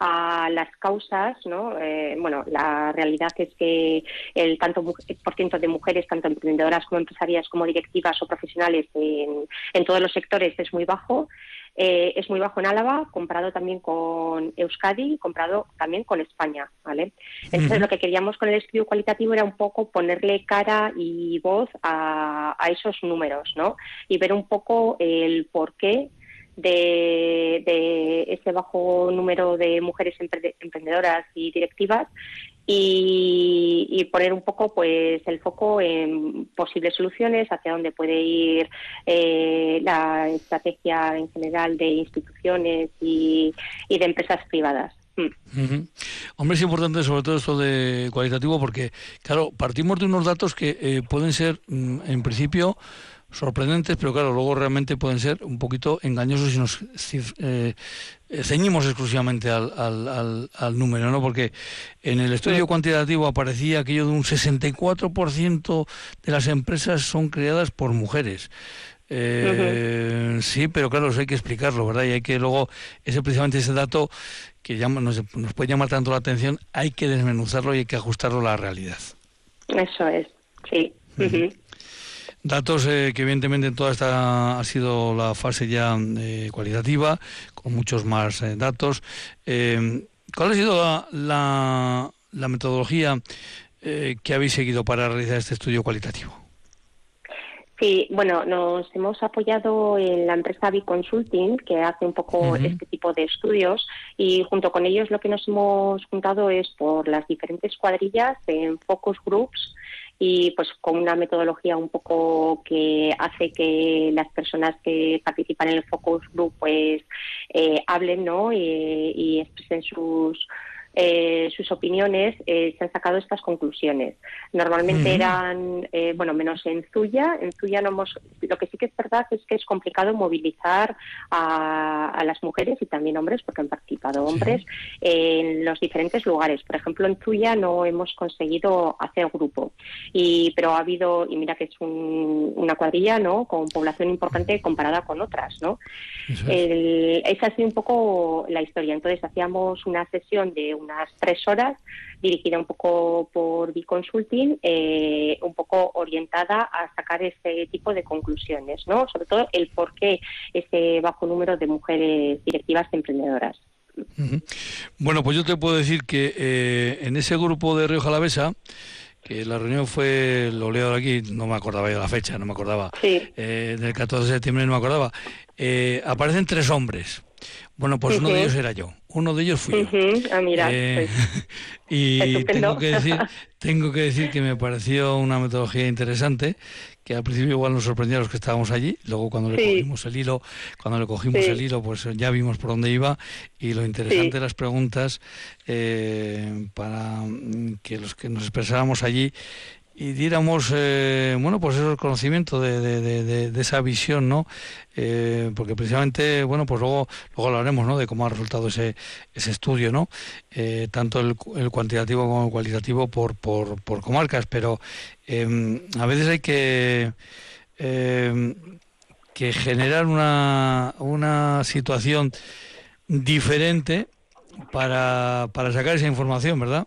Speaker 7: a las causas, ¿no? Eh, bueno, la realidad es que el tanto por ciento de mujeres, tanto emprendedoras como empresarias, como directivas o profesionales en, en todos los sectores es muy bajo. Eh, es muy bajo en Álava, comparado también con Euskadi, comparado también con España, ¿vale? Entonces lo que queríamos con el estudio cualitativo era un poco ponerle cara y voz a, esos números, ¿no? Y ver un poco el porqué de, ese bajo número de mujeres emprendedoras y directivas y, poner un poco pues el foco en posibles soluciones hacia dónde puede ir eh, la estrategia en general de instituciones y, de empresas privadas.
Speaker 1: Mm. Hombre, es importante sobre todo esto de cualitativo porque, claro, partimos de unos datos que eh, pueden ser, mm, en principio, sorprendentes, pero claro, luego realmente pueden ser un poquito engañosos si nos eh, ceñimos exclusivamente al, al, al, número, ¿no? Porque en el estudio cuantitativo aparecía aquello de un 64% de las empresas son creadas por mujeres. Eh, sí, pero claro, eso hay que explicarlo, ¿verdad? Y hay que luego, ese precisamente ese dato que llama, nos, puede llamar tanto la atención, hay que desmenuzarlo y hay que ajustarlo a la realidad.
Speaker 7: Eso es, sí.
Speaker 1: Datos eh, que evidentemente en toda esta ha sido la fase ya eh, cualitativa, con muchos más eh, datos. ¿Cuál ha sido la, la, metodología que habéis seguido para realizar este estudio cualitativo?
Speaker 7: Sí, bueno, nos hemos apoyado en la empresa Biconsulting, que hace un poco este tipo de estudios, y junto con ellos lo que nos hemos juntado es por las diferentes cuadrillas en focus groups y pues con una metodología un poco que hace que las personas que participan en el focus group pues eh, hablen ¿no? y expresen sus eh, sus opiniones, eh, se han sacado estas conclusiones. Normalmente eran, eh, bueno, menos en Zuya. En Zuya no hemos, lo que sí que es verdad es que es complicado movilizar a, las mujeres y también hombres, porque han participado hombres, en los diferentes lugares. Por ejemplo, en Zuya no hemos conseguido hacer grupo, y, pero ha habido, y mira que es una cuadrilla, ¿no? Con población importante comparada con otras, ¿no? esa ha sido un poco la historia. Entonces hacíamos una sesión de unas tres horas, dirigida un poco por Biconsulting, eh, un poco orientada a sacar ese tipo de conclusiones, ¿no? Sobre todo el por qué ese bajo número de mujeres directivas emprendedoras.
Speaker 1: Bueno, pues yo te puedo decir que eh, en ese grupo de Río Jalavesa, que la reunión fue, lo leo aquí, no me acordaba yo la fecha, no me acordaba, eh, del 14 de septiembre no me acordaba, eh, aparecen tres hombres. Bueno, pues uno de ellos era yo, uno de ellos fui yo.
Speaker 7: Ah, mira, eh, pues,
Speaker 1: y tengo que decir, tengo que decir que me pareció una metodología interesante, que al principio igual nos sorprendió a los que estábamos allí, luego cuando le cogimos el hilo, cuando le cogimos el hilo, pues ya vimos por dónde iba y lo interesante de las preguntas eh, para que los que nos expresáramos allí y diéramos, eh, bueno, pues eso, el conocimiento de, de, de, esa visión, ¿no? Eh, porque precisamente, bueno, pues luego, luego hablaremos, ¿no? De cómo ha resultado ese, ese estudio, ¿no? Eh, tanto el, cuantitativo como el cualitativo por, por, por comarcas, pero em, a veces hay que, em, que generar una, una situación diferente para, para sacar esa información, ¿verdad?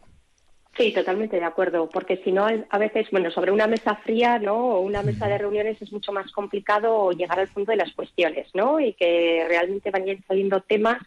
Speaker 7: Sí, totalmente de acuerdo, porque si no, a veces, bueno, sobre una mesa fría, ¿no? O una mesa de reuniones es mucho más complicado llegar al fondo de las cuestiones, ¿no? Y que realmente vayan saliendo temas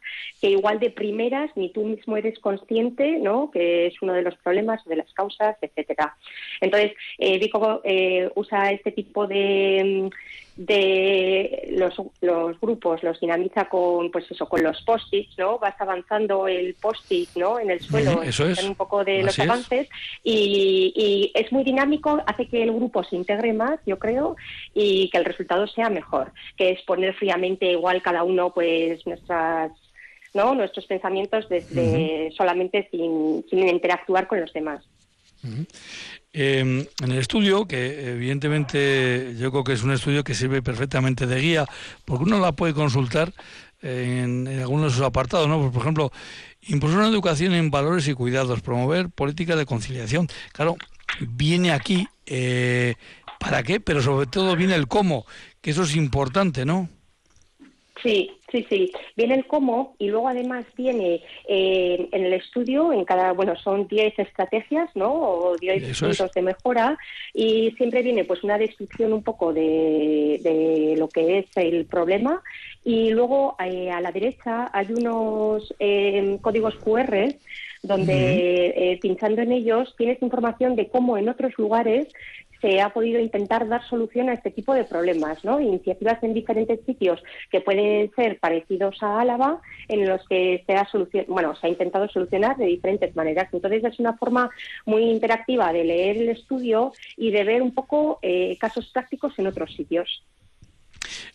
Speaker 7: que igual de primeras ni tú mismo eres consciente, ¿no? Que es uno de los problemas, de las causas, etcétera. Entonces, eh, Vico eh, usa este tipo de de los, los, grupos los dinamiza con pues eso con los post-its no vas avanzando el post-it no en el suelo
Speaker 1: eso
Speaker 7: un poco de los avances. Y, y, es muy dinámico hace que el grupo se integre más yo creo y que el resultado sea mejor que es poner fríamente igual cada uno pues nuestras no nuestros pensamientos desde solamente sin, sin interactuar con los demás
Speaker 1: Em, en el estudio, que evidentemente yo creo que es un estudio que sirve perfectamente de guía, porque uno la puede consultar en, algunos de sus apartados, ¿no? Pues, por ejemplo, impulsar una educación en valores y cuidados, promover políticas de conciliación. Claro, viene aquí, eh, ¿para qué? Pero sobre todo viene el cómo, que eso es importante, ¿no?
Speaker 7: Sí, sí, sí. Viene el cómo y luego además viene eh, en el estudio, en cada, bueno, son 10 estrategias, ¿no? O 10 puntos de mejora y siempre viene pues una descripción un poco de, de lo que es el problema y luego eh, a la derecha hay unos eh, códigos QR donde pinchando en ellos tienes información de cómo en otros lugares se ha podido intentar dar solución a este tipo de problemas, ¿no? Iniciativas en diferentes sitios que pueden ser parecidos a Álava, en los que se ha bueno, se ha intentado solucionar de diferentes maneras. Entonces es una forma muy interactiva de leer el estudio y de ver un poco eh, casos prácticos en otros sitios.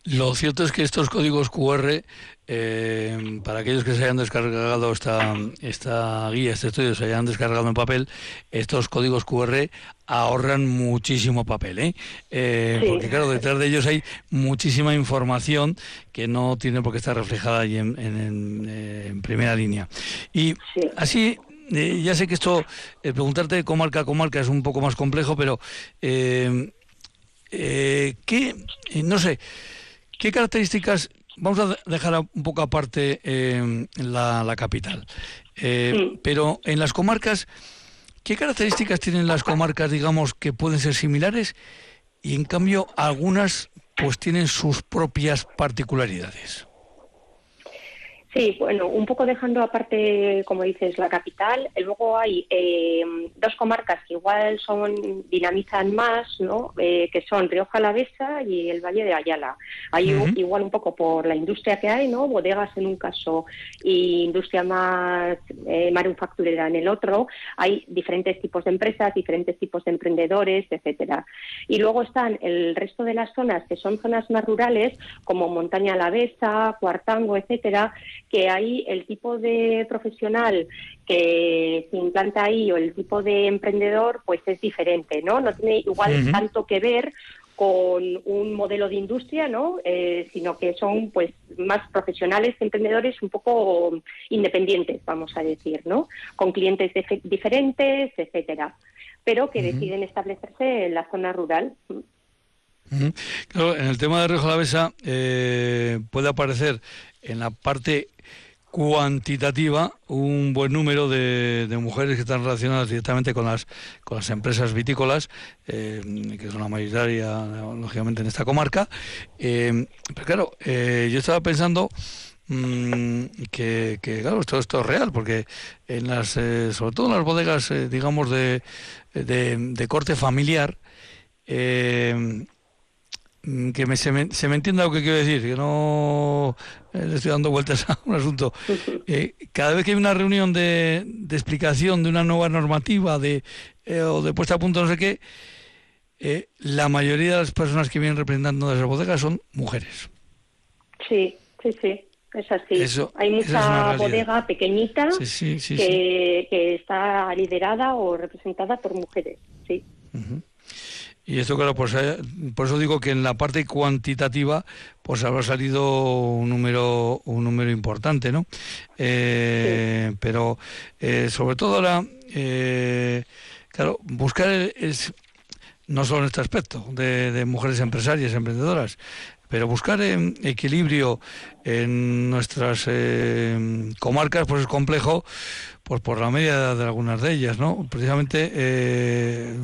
Speaker 1: Lo cierto es que estos códigos QR, eh, para aquellos que se hayan descargado esta, esta guía, este estudio, se hayan descargado en papel, estos códigos QR ahorran muchísimo papel, ¿eh? eh porque claro, detrás de ellos hay muchísima información que no tiene por qué estar reflejada ahí en, en, primera línea. Y así ya sé que esto, preguntarte comarca a comarca es un poco más complejo, pero eh, eh, ¿qué, no sé, qué características, vamos a dejar un poco aparte eh, la, capital, eh, pero en las comarcas, ¿qué características tienen las comarcas, digamos, que pueden ser similares y en cambio algunas pues tienen sus propias particularidades?
Speaker 7: Sí, bueno, un poco dejando aparte, como dices, la capital, luego hay eh, dos comarcas que igual son dinamizan más, ¿no? Eh, que son Rioja Alavesa y el Valle de Ayala. Hay igual un poco por la industria que hay, ¿no? Bodegas en un caso y industria más eh, manufacturera en el otro. Hay diferentes tipos de empresas, diferentes tipos de emprendedores, etcétera. Y luego están el resto de las zonas que son zonas más rurales, como Montaña Alavesa, Cuartango, etcétera que ahí el tipo de profesional que se implanta ahí o el tipo de emprendedor pues es diferente, ¿no? No tiene igual tanto que ver con un modelo de industria, ¿no? Eh, sino que son pues más profesionales, emprendedores un poco independientes, vamos a decir, ¿no? Con clientes diferentes, etcétera, pero que deciden establecerse en la zona rural.
Speaker 1: Claro, en el tema de Río Jalavesa eh, puede aparecer en la parte cuantitativa un buen número de, mujeres que están relacionadas directamente con las con las empresas vitícolas eh, que son la mayoría lógicamente en esta comarca. Eh, pero claro eh, yo estaba pensando mm, que, claro todo esto es real porque en las sobre todo en las bodegas digamos de, de, corte familiar Mm, que me, se, me, se, me, entienda lo que quiero decir, que no eh, le estoy dando vueltas a un asunto. Eh, cada vez que hay una reunión de, de, explicación de una nueva normativa de, eh, o de puesta a punto no sé qué, la mayoría de las personas que vienen representando de esas bodegas son mujeres.
Speaker 7: Sí, sí, sí. Es así. Hay mucha bodega pequeñita que, que, está liderada o representada por mujeres. Sí.
Speaker 1: Y esto, claro, pues, eh, por eso digo que en la parte cuantitativa, pues habrá salido un número, un número importante, ¿no? Eh, pero eh, sobre todo ahora, claro, buscar es, no solo en este aspecto de, de mujeres empresarias, emprendedoras, pero buscar equilibrio en nuestras comarcas pues es complejo pues por la media de algunas de ellas, ¿no? Precisamente eh,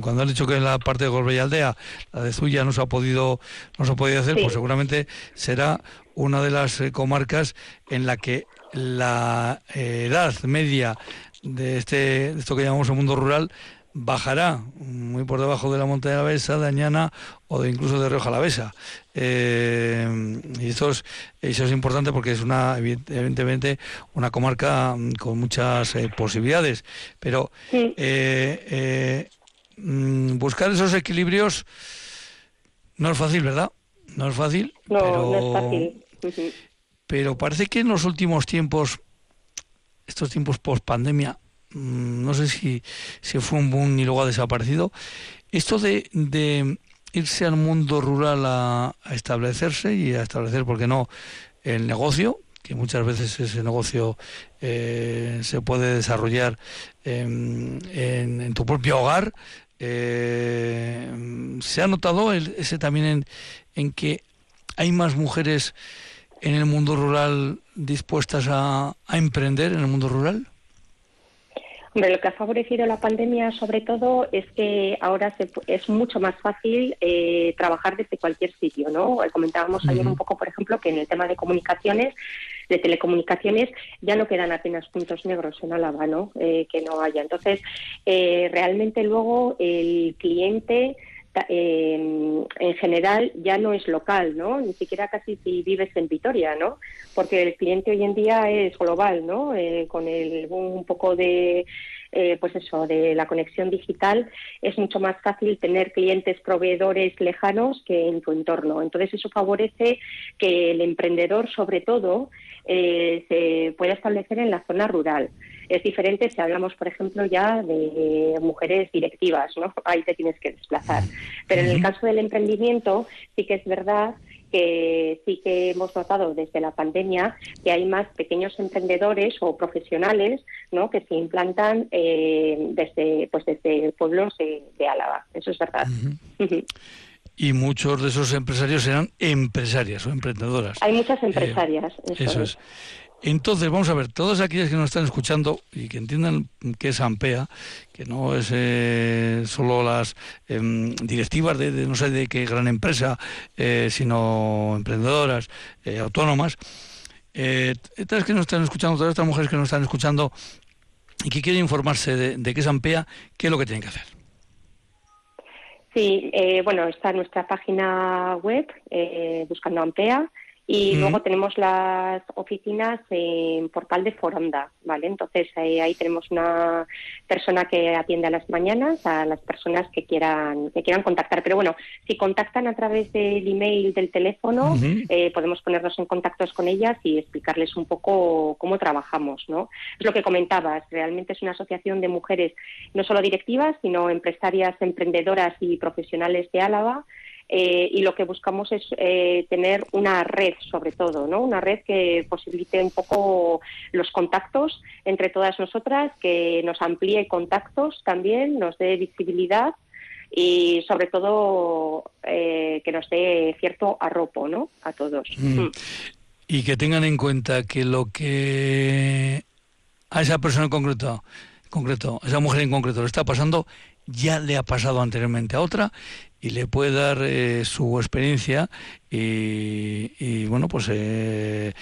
Speaker 1: cuando han dicho que en la parte de Gorbella y Aldea, la de Zuya no se ha podido, no se ha podido hacer, pues seguramente será una de las eh, comarcas en la que la eh, edad media de este de esto que llamamos el mundo rural bajará muy por debajo de la montaña de la Besa, de Añana o de incluso de Rioja la Besa. Eh, y eso es, eso es importante porque es una evidentemente una comarca mm, con muchas eh, posibilidades. Pero eh, mm, buscar esos equilibrios no es fácil, ¿verdad? No es fácil.
Speaker 7: No, pero, no es fácil.
Speaker 1: Pero parece que en los últimos tiempos, estos tiempos post pandemia, no sé si, si fue un boom y luego ha desaparecido. Esto de, de irse al mundo rural a, establecerse y a establecer, ¿por qué no?, el negocio, que muchas veces ese negocio eh, se puede desarrollar en, tu propio hogar. Eh, ¿Se ha notado ese también en, en que hay más mujeres en el mundo rural dispuestas a, a emprender en el mundo rural?
Speaker 7: Hombre, lo que ha favorecido la pandemia, sobre todo, es que ahora es mucho más fácil eh, trabajar desde cualquier sitio, ¿no? Comentábamos ayer un poco, por ejemplo, que en el tema de comunicaciones, de telecomunicaciones, ya no quedan apenas puntos negros en Álava, ¿no? Eh, que no haya. Entonces, eh, realmente luego el cliente en general ya no es local, ¿no? Ni siquiera casi si vives en Vitoria, ¿no? Porque el cliente hoy en día es global, ¿no? Eh, con el, un poco de eh, pues eso, de la conexión digital, es mucho más fácil tener clientes proveedores lejanos que en tu entorno. Entonces, eso favorece que el emprendedor, sobre todo, eh, se pueda establecer en la zona rural. Es diferente si hablamos, por ejemplo, ya de mujeres directivas, ¿no? Ahí te tienes que desplazar. Pero en el caso del emprendimiento, sí que es verdad que sí que hemos notado desde la pandemia que hay más pequeños emprendedores o profesionales ¿no? que se implantan eh, desde pues desde pueblos de, Álava. Eso es verdad.
Speaker 1: Y muchos de esos empresarios eran empresarias o emprendedoras.
Speaker 7: Hay muchas empresarias.
Speaker 1: eso, es. Entonces, vamos a ver, todos aquellos que nos están escuchando y que entiendan que es AMPEA, que no es eh, solo las em, directivas de, no sé de qué gran empresa, eh, sino emprendedoras, eh, autónomas, todas que nos están escuchando, todas estas mujeres que nos están escuchando y que quieren informarse de, de qué es AMPEA, ¿qué es lo que tienen que hacer?
Speaker 7: Sí, bueno, está nuestra página web, buscando AMPEA, y luego tenemos las oficinas en Portal de Foronda, ¿vale? Entonces eh, ahí tenemos una persona que atiende a las mañanas a las personas que quieran que quieran contactar. Pero bueno, si contactan a través del email, del teléfono, eh, podemos ponernos en contacto con ellas y explicarles un poco cómo trabajamos, ¿no? Es lo que comentabas, realmente es una asociación de mujeres no solo directivas, sino empresarias, emprendedoras y profesionales de Álava eh, y lo que buscamos es eh, tener una red, sobre todo, ¿no? Una red que posibilite un poco los contactos entre todas nosotras, que nos amplíe contactos también, nos dé visibilidad y sobre todo eh, que nos dé cierto arropo, ¿no? A todos. Mm.
Speaker 1: Mm. y que tengan en cuenta que lo que a esa persona en concreto, concreto, a esa mujer en concreto le está pasando, ya le ha pasado anteriormente a otra y le puede dar eh, su experiencia y, bueno pues eh,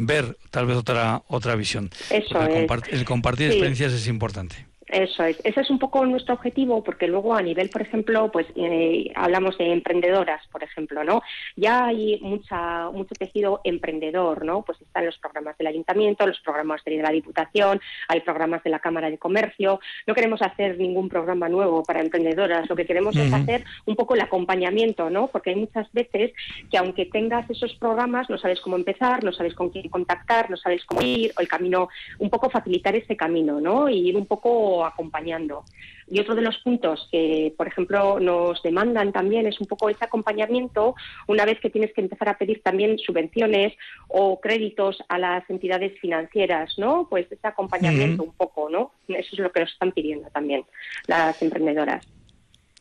Speaker 1: ver tal vez otra otra visión.
Speaker 7: Eso
Speaker 1: el, compartir experiencias es importante
Speaker 7: eso es, ese es un poco nuestro objetivo, porque luego a nivel, por ejemplo, pues eh, hablamos de emprendedoras, por ejemplo, ¿no? Ya hay mucha, mucho tejido emprendedor, ¿no? Pues están los programas del ayuntamiento, los programas de la Diputación, hay programas de la Cámara de Comercio. No queremos hacer ningún programa nuevo para emprendedoras, lo que queremos es hacer un poco el acompañamiento, ¿no? Porque hay muchas veces que aunque tengas esos programas, no sabes cómo empezar, no sabes con quién contactar, no sabes cómo ir, o el camino, un poco facilitar ese camino, ¿no? Y ir un poco acompañando. Y otro de los puntos que, por ejemplo, nos demandan también es un poco ese acompañamiento una vez que tienes que empezar a pedir también subvenciones o créditos a las entidades financieras, ¿no? Pues ese acompañamiento un poco, ¿no? Eso es lo que nos están pidiendo también las emprendedoras.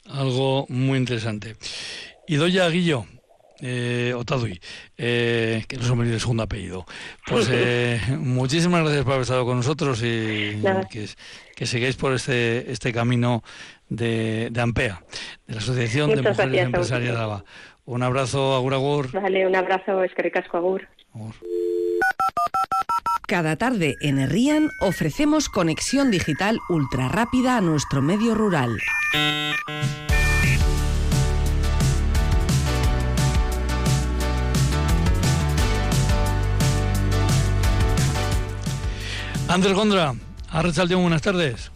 Speaker 1: Algo muy interesante. Y Doña Guillo, eh, Otadui, eh, que no es un segundo apellido. Pues eh, muchísimas gracias por haber estado con nosotros y que, que, sigáis por este, este camino de, de AMPEA, de la Asociación de Mujeres Empresarias de Alaba. Un abrazo, Agur Agur.
Speaker 7: Vale, un abrazo, es que Agur.
Speaker 6: Cada tarde en Herrian ofrecemos conexión digital ultra rápida a nuestro medio rural.
Speaker 1: Andrés Gondra, Arrachaldeón, buenas tardes.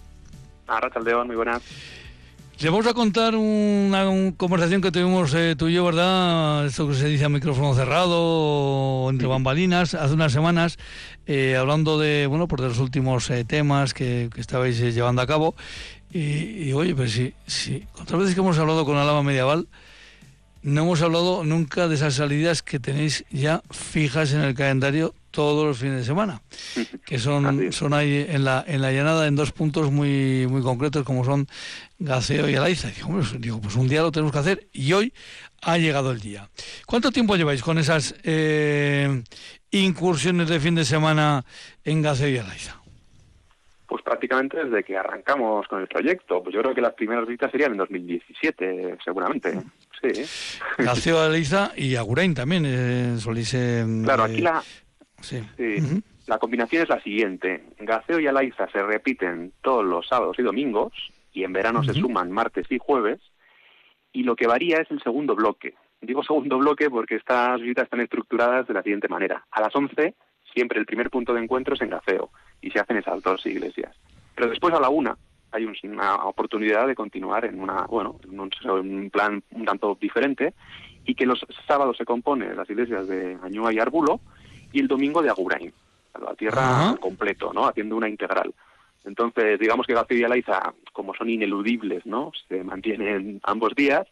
Speaker 8: Arrachaldeón, muy buenas.
Speaker 1: Le vamos a contar una, conversación que tuvimos eh, tú y yo, ¿verdad? Esto que se dice a micrófono cerrado, entre bambalinas, hace unas semanas, eh, hablando de, bueno, pues de los últimos eh, temas que, estabais llevando a cabo. Y, oye, pues sí, sí, otras veces que hemos hablado con Alaba Medieval, no hemos hablado nunca de esas salidas que tenéis ya fijas en el calendario todos los fines de semana, que son, son ahí en la, en la llanada en dos puntos muy, muy concretos como son Gaceo y Alaiza. Digo, pues, digo, pues un día lo tenemos que hacer y hoy ha llegado el día. ¿Cuánto tiempo lleváis con esas eh, incursiones de fin de semana en Gaceo y Alaiza?
Speaker 8: Pues prácticamente desde que arrancamos con el proyecto. Pues yo creo que las primeras visitas serían en 2017, seguramente. Sí.
Speaker 1: Gaceo, Alaiza y Agurain también, eh,
Speaker 8: Claro, aquí la, Sí. La combinación es la siguiente. Gaceo y Alaiza se repiten todos los sábados y domingos y en verano se suman martes y jueves y lo que varía es el segundo bloque. Digo segundo bloque porque estas visitas están estructuradas de la siguiente manera. A las 11 siempre el primer punto de encuentro es en Gaceo y se hacen esas dos iglesias. Pero después a la una hay una oportunidad de continuar en una bueno en un, plan un tanto diferente y que los sábados se compone las iglesias de Añúa y Arbulo y el domingo de Agurain, la tierra completo, ¿no? Haciendo una integral. Entonces, digamos que García y Alaiza, como son ineludibles, ¿no? Se mantienen ambos días,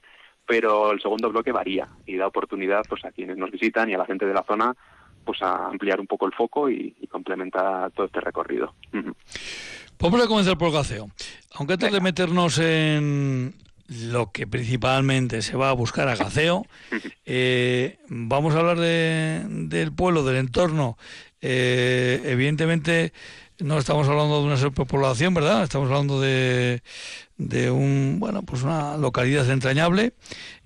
Speaker 8: pero el segundo bloque varía y da oportunidad pues a quienes nos visitan y a la gente de la zona pues a ampliar un poco el foco y, complementar todo este recorrido.
Speaker 1: Vamos a comenzar por Gaceo. Aunque antes de meternos en, lo que principalmente se va a buscar a Gaceo. Eh, vamos a hablar de, del pueblo, del entorno. Eh, evidentemente no estamos hablando de una superpoblación, ¿verdad? Estamos hablando de, de un, bueno, pues una localidad entrañable,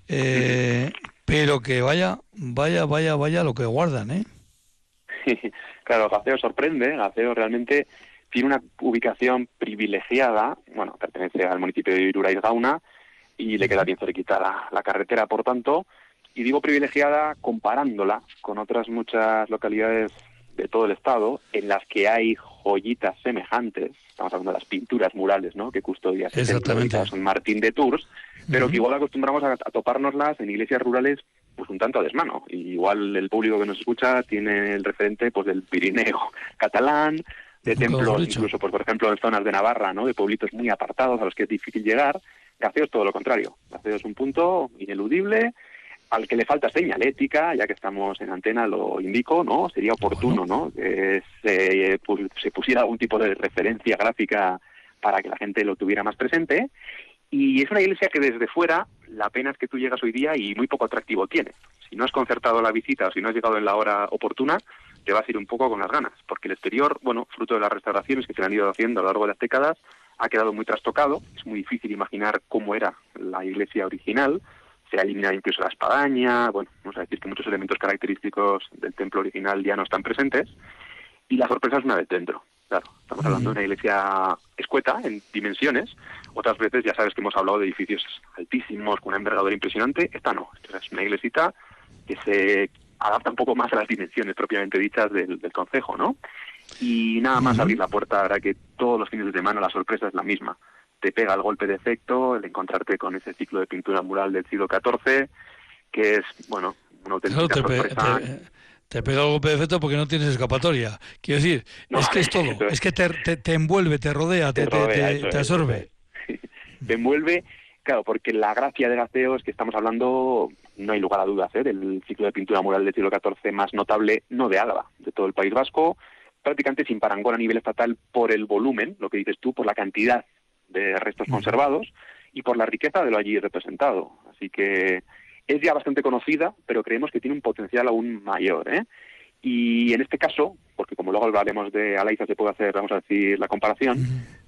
Speaker 1: eh, pero que vaya, vaya, vaya, vaya lo que guardan, ¿eh?
Speaker 8: claro, Gaceo sorprende, Gaceo realmente tiene una ubicación privilegiada, bueno, pertenece al municipio de Iruraiz Gauna, y le queda bien cerquita la, la carretera, por tanto, y digo privilegiada comparándola con otras muchas localidades de todo el estado en las que hay joyitas semejantes, estamos hablando de las pinturas murales, ¿no? Que custodia San Martín de Tours, pero que igual acostumbramos a, topárnoslas en iglesias rurales pues un tanto a desmano. Y igual el público que nos escucha tiene el referente pues del Pirineo catalán, de templos incluso pues por ejemplo en zonas de Navarra, ¿no? De pueblitos muy apartados a los que es difícil llegar Gaceo es todo lo contrario. Gaceo es un punto ineludible al que le falta señalética, ya que estamos en antena, lo indico, ¿no? Sería oportuno, ¿no? Que se, se pusiera algún tipo de referencia gráfica para que la gente lo tuviera más presente. Y es una iglesia que desde fuera, la pena es que tú llegas hoy día y muy poco atractivo tiene. Si no has concertado la visita o si no has llegado en la hora oportuna, te vas a ir un poco con las ganas, porque el exterior, bueno, fruto de las restauraciones que se han ido haciendo a lo largo de las décadas, ha quedado muy trastocado. Es muy difícil imaginar cómo era la iglesia original. Se ha eliminado incluso la espadaña. Bueno, vamos a decir que muchos elementos característicos del templo original ya no están presentes. Y la sorpresa es una vez dentro. Claro, estamos hablando de una iglesia escueta en dimensiones. Otras veces ya sabes que hemos hablado de edificios altísimos, con una envergadura impresionante. Esta no. Esta es una iglesita que se adapta un poco más a las dimensiones propiamente dichas del, del concejo, ¿no? Y nada más abrir la puerta, hará que todos los fines de semana la sorpresa es la misma. Te pega el golpe de efecto, el encontrarte con ese ciclo de pintura mural del siglo XIV, que es, bueno, una auténtica
Speaker 1: te,
Speaker 8: sorpresa.
Speaker 1: te, pega el golpe de efecto porque no tienes escapatoria. Quiero decir, es que es todo, es. que te, te, envuelve, te rodea, te, te absorbe.
Speaker 8: te envuelve, claro, porque la gracia de Gaceo es que estamos hablando, no hay lugar a dudas, ¿eh? del ciclo de pintura mural del siglo XIV más notable, no de Álava, de todo el País Vasco, prácticamente sin parangón a nivel estatal por el volumen, lo que dices tú, por la cantidad de restos conservados y por la riqueza de lo allí representado. Así que es ya bastante conocida, pero creemos que tiene un potencial aún mayor. ¿eh? Y en este caso, porque como luego hablaremos de Alaiza, se puede hacer, vamos a decir, la comparación,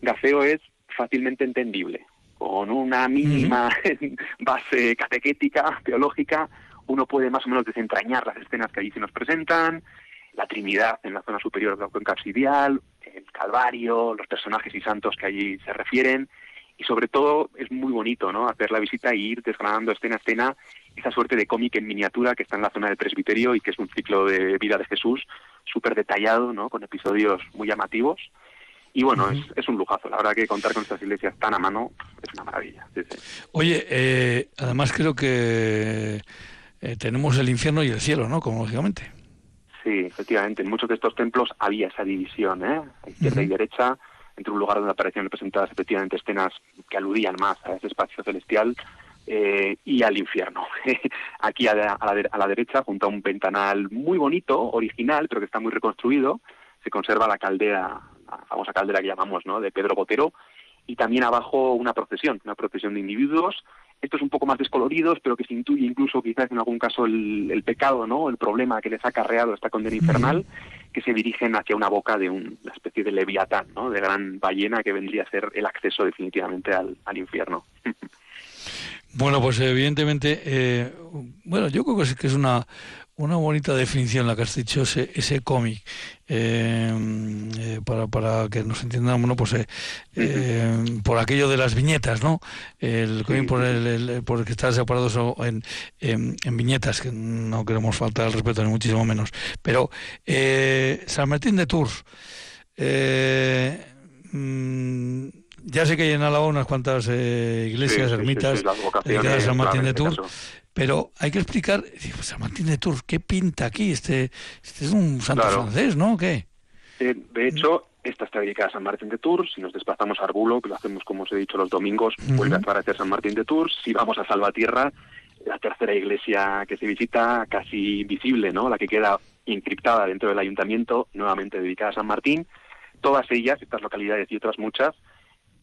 Speaker 8: Gafeo es fácilmente entendible. Con una mínima base catequética, teológica, uno puede más o menos desentrañar las escenas que allí se nos presentan, la Trinidad en la zona superior de la cuenca absidial, el Calvario, los personajes y santos que allí se refieren, y sobre todo es muy bonito ¿no? hacer la visita e ir desgranando escena a escena esa suerte de cómic en miniatura que está en la zona del presbiterio y que es un ciclo de vida de Jesús súper detallado, ¿no? con episodios muy llamativos. Y bueno, es, es, un lujazo. La verdad que contar con estas iglesias tan a mano es una maravilla.
Speaker 1: Oye, eh, además creo que eh, tenemos el infierno y el cielo, ¿no? Como lógicamente.
Speaker 8: Sí, efectivamente. En muchos de estos templos había esa división, ¿eh? izquierda y derecha, entre un lugar donde aparecían representadas efectivamente escenas que aludían más a ese espacio celestial eh, y al infierno. Aquí a la, a, la, derecha, junto a un ventanal muy bonito, original, pero que está muy reconstruido, se conserva la caldera, la famosa caldera que llamamos, ¿no? De Pedro Botero, y también abajo una procesión, una procesión de individuos estos un poco más descoloridos, pero que se intuye incluso quizás en algún caso el, pecado, ¿no? El problema que les ha acarreado esta condena infernal, que se dirigen hacia una boca de una especie de leviatán, ¿no? De gran ballena que vendría a ser el acceso definitivamente al, al infierno.
Speaker 1: Bueno, pues evidentemente, eh, bueno, yo creo que es una una bonita definición la que has dicho, ese, ese cómic, eh, eh, para, para que nos entendamos, ¿no? pues eh, por aquello de las viñetas, ¿no? El cómic por el, por el que está separado en, en, viñetas, que no queremos faltar al respeto, ni muchísimo menos. Pero San Martín de Tours, mm, ya sé que hay en Álava unas cuantas iglesias, ermitas, de San Martín de Tours. Pero hay que explicar, San Martín de Tours, ¿qué pinta aquí? Este, este es un santo francés, ¿no? ¿Qué?
Speaker 8: Eh, de hecho, esta está dedicada a San Martín de Tours. Si nos desplazamos a Arbulo, que lo hacemos como os he dicho los domingos, vuelve a aparecer San Martín de Tours. Si vamos a Salvatierra, la tercera iglesia que se visita, casi visible, ¿no? La que queda encriptada dentro del ayuntamiento, nuevamente dedicada a San Martín. Todas ellas, estas localidades y otras muchas,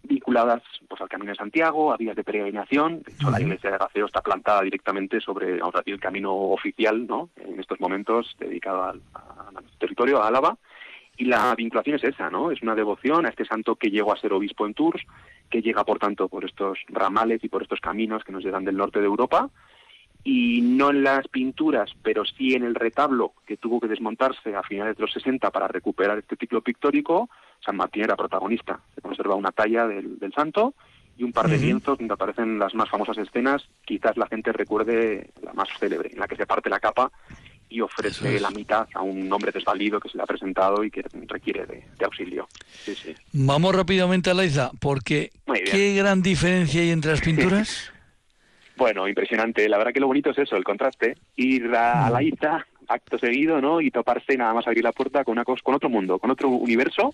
Speaker 8: vinculadas pues al Camino de Santiago, a vías de peregrinación. De hecho, la iglesia de Gaceo está plantada directamente sobre, vamos a decir, el camino oficial, ¿no? En estos momentos dedicado al, territorio, a Álava. Y la vinculación es esa, ¿no? Es una devoción a este santo que llegó a ser obispo en Tours, que llega, por tanto, por estos ramales y por estos caminos que nos llegan del norte de Europa, y no en las pinturas, pero sí en el retablo que tuvo que desmontarse a finales de los 60 para recuperar este ciclo pictórico, San Martín era protagonista. Se conserva una talla del, santo y un par de lienzos donde aparecen las más famosas escenas. Quizás la gente recuerde la más célebre, en la que se parte la capa y ofrece la mitad a un hombre desvalido que se le ha presentado y que requiere de, auxilio.
Speaker 1: Vamos rápidamente a la isla, porque ¿qué gran diferencia hay entre las pinturas?
Speaker 8: Bueno, impresionante. La verdad que lo bonito es eso, el contraste. Ir a, la isla, acto seguido, ¿no? Y toparse nada más abrir la puerta con, una cosa, con otro mundo, con otro universo,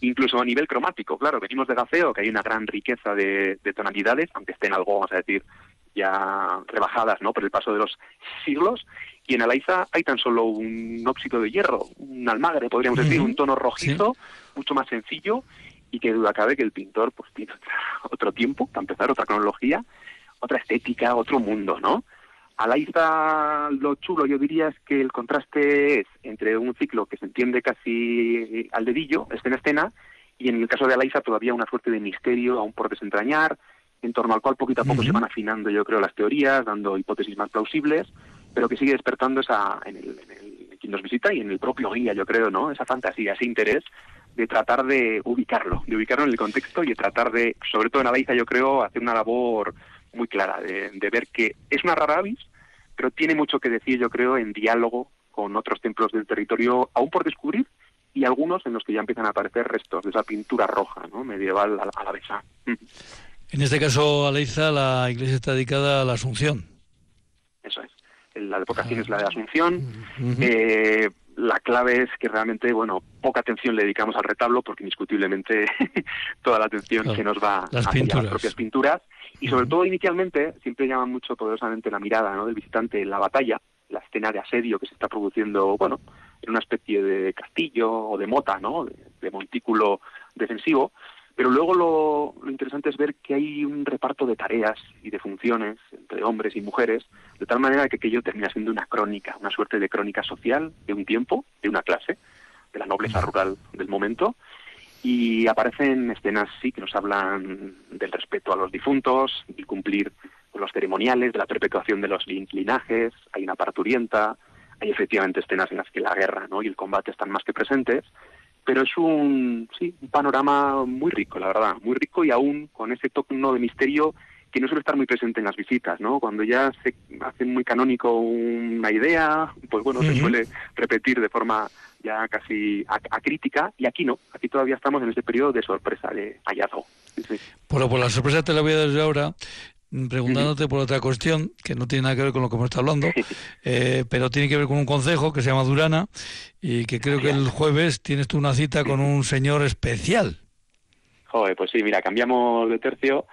Speaker 8: incluso a nivel cromático. Claro, venimos de Gafeo, que hay una gran riqueza de, tonalidades, aunque estén algo, vamos a decir, ya rebajadas, ¿no? Por el paso de los siglos. Y en Alaiza hay tan solo un óxido de hierro, un almagre, podríamos decir, un tono rojizo, mucho más sencillo y que duda cabe que el pintor pues tiene otro tiempo, para empezar, otra cronología, otra estética, otro mundo, ¿no? A Laiza lo chulo yo diría es que el contraste es entre un ciclo que se entiende casi al dedillo, escena a escena, y en el caso de Alaiza todavía una suerte de misterio aún por desentrañar, en torno al cual poquito a poco se van afinando yo creo las teorías, dando hipótesis más plausibles, pero que sigue despertando esa en el, quien nos visita y en el propio guía yo creo, ¿no? Esa fantasía, ese interés de tratar de ubicarlo, de ubicarlo en el contexto y de tratar de, sobre todo en Alaiza yo creo, hacer una labor muy clara, de, ver que es una rara avis, pero tiene mucho que decir, yo creo, en diálogo con otros templos del territorio aún por descubrir y algunos en los que ya empiezan a aparecer restos de esa pintura roja ¿no? medieval a la, vez.
Speaker 1: En este caso, Aleiza, la iglesia está dedicada a la Asunción.
Speaker 8: Eso es. La advocación es la de Asunción. eh, la clave es que realmente, bueno, poca atención le dedicamos al retablo porque indiscutiblemente toda la atención que nos va
Speaker 1: las
Speaker 8: a las propias pinturas y sobre todo inicialmente siempre llama mucho poderosamente la mirada ¿no? del visitante en la batalla, la escena de asedio que se está produciendo, bueno, en una especie de castillo o de mota, ¿no? De, montículo defensivo. Pero luego lo, lo, interesante es ver que hay un reparto de tareas y de funciones entre hombres y mujeres, de tal manera que aquello termina siendo una crónica, una suerte de crónica social de un tiempo, de una clase, de la nobleza rural del momento, y aparecen escenas sí que nos hablan del respeto a los difuntos, y cumplir los ceremoniales, de la perpetuación de los linajes, hay una parturienta, hay efectivamente escenas en las que la guerra ¿no? y el combate están más que presentes, pero es un, sí, un panorama muy rico, la verdad, muy rico y aún con ese toque de misterio que no suele estar muy presente en las visitas, ¿no? Cuando ya se hace muy canónico una idea, pues bueno, se suele repetir de forma ya casi acrítica, y aquí no, aquí todavía estamos en ese periodo de sorpresa, de hallazgo.
Speaker 1: Bueno, pues la sorpresa te la voy a dar ahora, mm, preguntándote por otra cuestión que no tiene nada que ver con lo que hemos estado hablando, eh, pero tiene que ver con un consejo que se llama Durana y que creo que el jueves tienes tú una cita con un señor especial.
Speaker 8: Joder, pues sí, mira, cambiamos de tercio.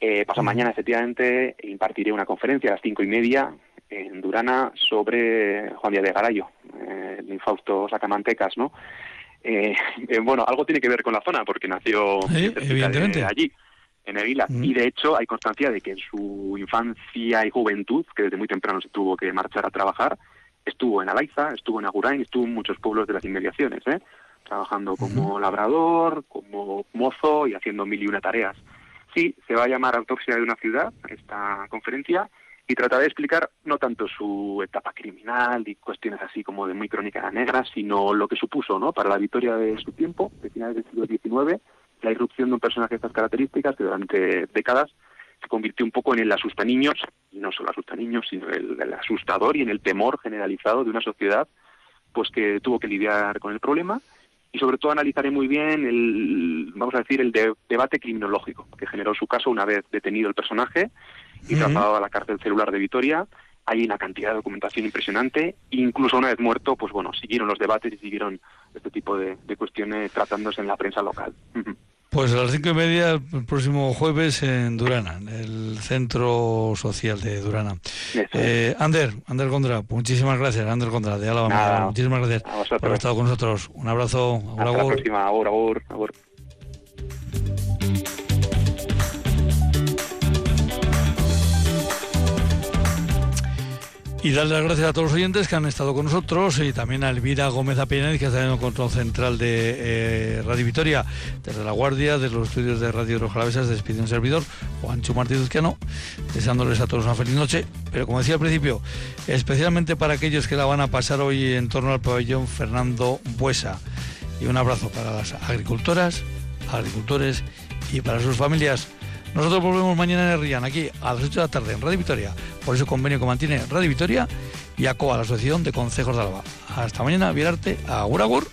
Speaker 8: Eh, paso mañana, efectivamente, impartiré una conferencia a las cinco y media en Durana sobre Juan Díaz de Garayo, eh, el infausto Sacamantecas, ¿no? Eh, eh, bueno, algo tiene que ver con la zona, porque nació
Speaker 1: evidentemente.
Speaker 8: allí, en Evila. Mm. Y de hecho hay constancia de que en su infancia y juventud, que desde muy temprano se tuvo que marchar a trabajar, estuvo en Alaiza, estuvo en Agurain, estuvo en muchos pueblos de las inmediaciones, ¿eh? trabajando como labrador, como mozo y haciendo mil y una tareas. Sí, se va a llamar Autopsia de una ciudad, esta conferencia, y trataré de explicar no tanto su etapa criminal y cuestiones así como de muy crónica negra, sino lo que supuso ¿no? para la victoria de su tiempo, de finales del siglo XIX, la irrupción de un personaje de estas características que durante décadas se convirtió un poco en el niños, y no solo niños, sino el, el asustador y en el temor generalizado de una sociedad pues que tuvo que lidiar con el problema y sobre todo analizaré muy bien el, vamos a decir, el debate criminológico que generó su caso una vez detenido el personaje y trasladado a la cárcel celular de Vitoria. Hay una cantidad de documentación impresionante. Incluso una vez muerto, pues bueno, siguieron los debates y siguieron este tipo de, de cuestiones tratándose en la prensa local.
Speaker 1: Pues a las cinco y media el próximo jueves en Durana, en el Centro Social de Durana. Eh, Ander, Ander Gondra, muchísimas gracias, Ander Gondra de Álava. Muchísimas gracias por haber estado con nosotros. Un abrazo.
Speaker 8: Hasta la próxima. Abur, abur, abur.
Speaker 1: Y darle las gracias a todos los oyentes que han estado con nosotros y también a Elvira Gómez Apeñez, que está en el control central de eh, Radio Vitoria, desde La Guardia, de los estudios de Radio Rojalavesas, despide un servidor, Juancho Martínez Uzquiano, deseándoles a todos una feliz noche. Pero como decía al principio, especialmente para aquellos que la van a pasar hoy en torno al pabellón Fernando Buesa. Y un abrazo para las agricultoras, agricultores y para sus familias. Nosotros volvemos mañana en el aquí a las 8 de la tarde en Radio Victoria, por ese convenio que mantiene Radio Victoria y ACOA, la Asociación de Consejos de Alba. Hasta mañana, Virarte, agur agur.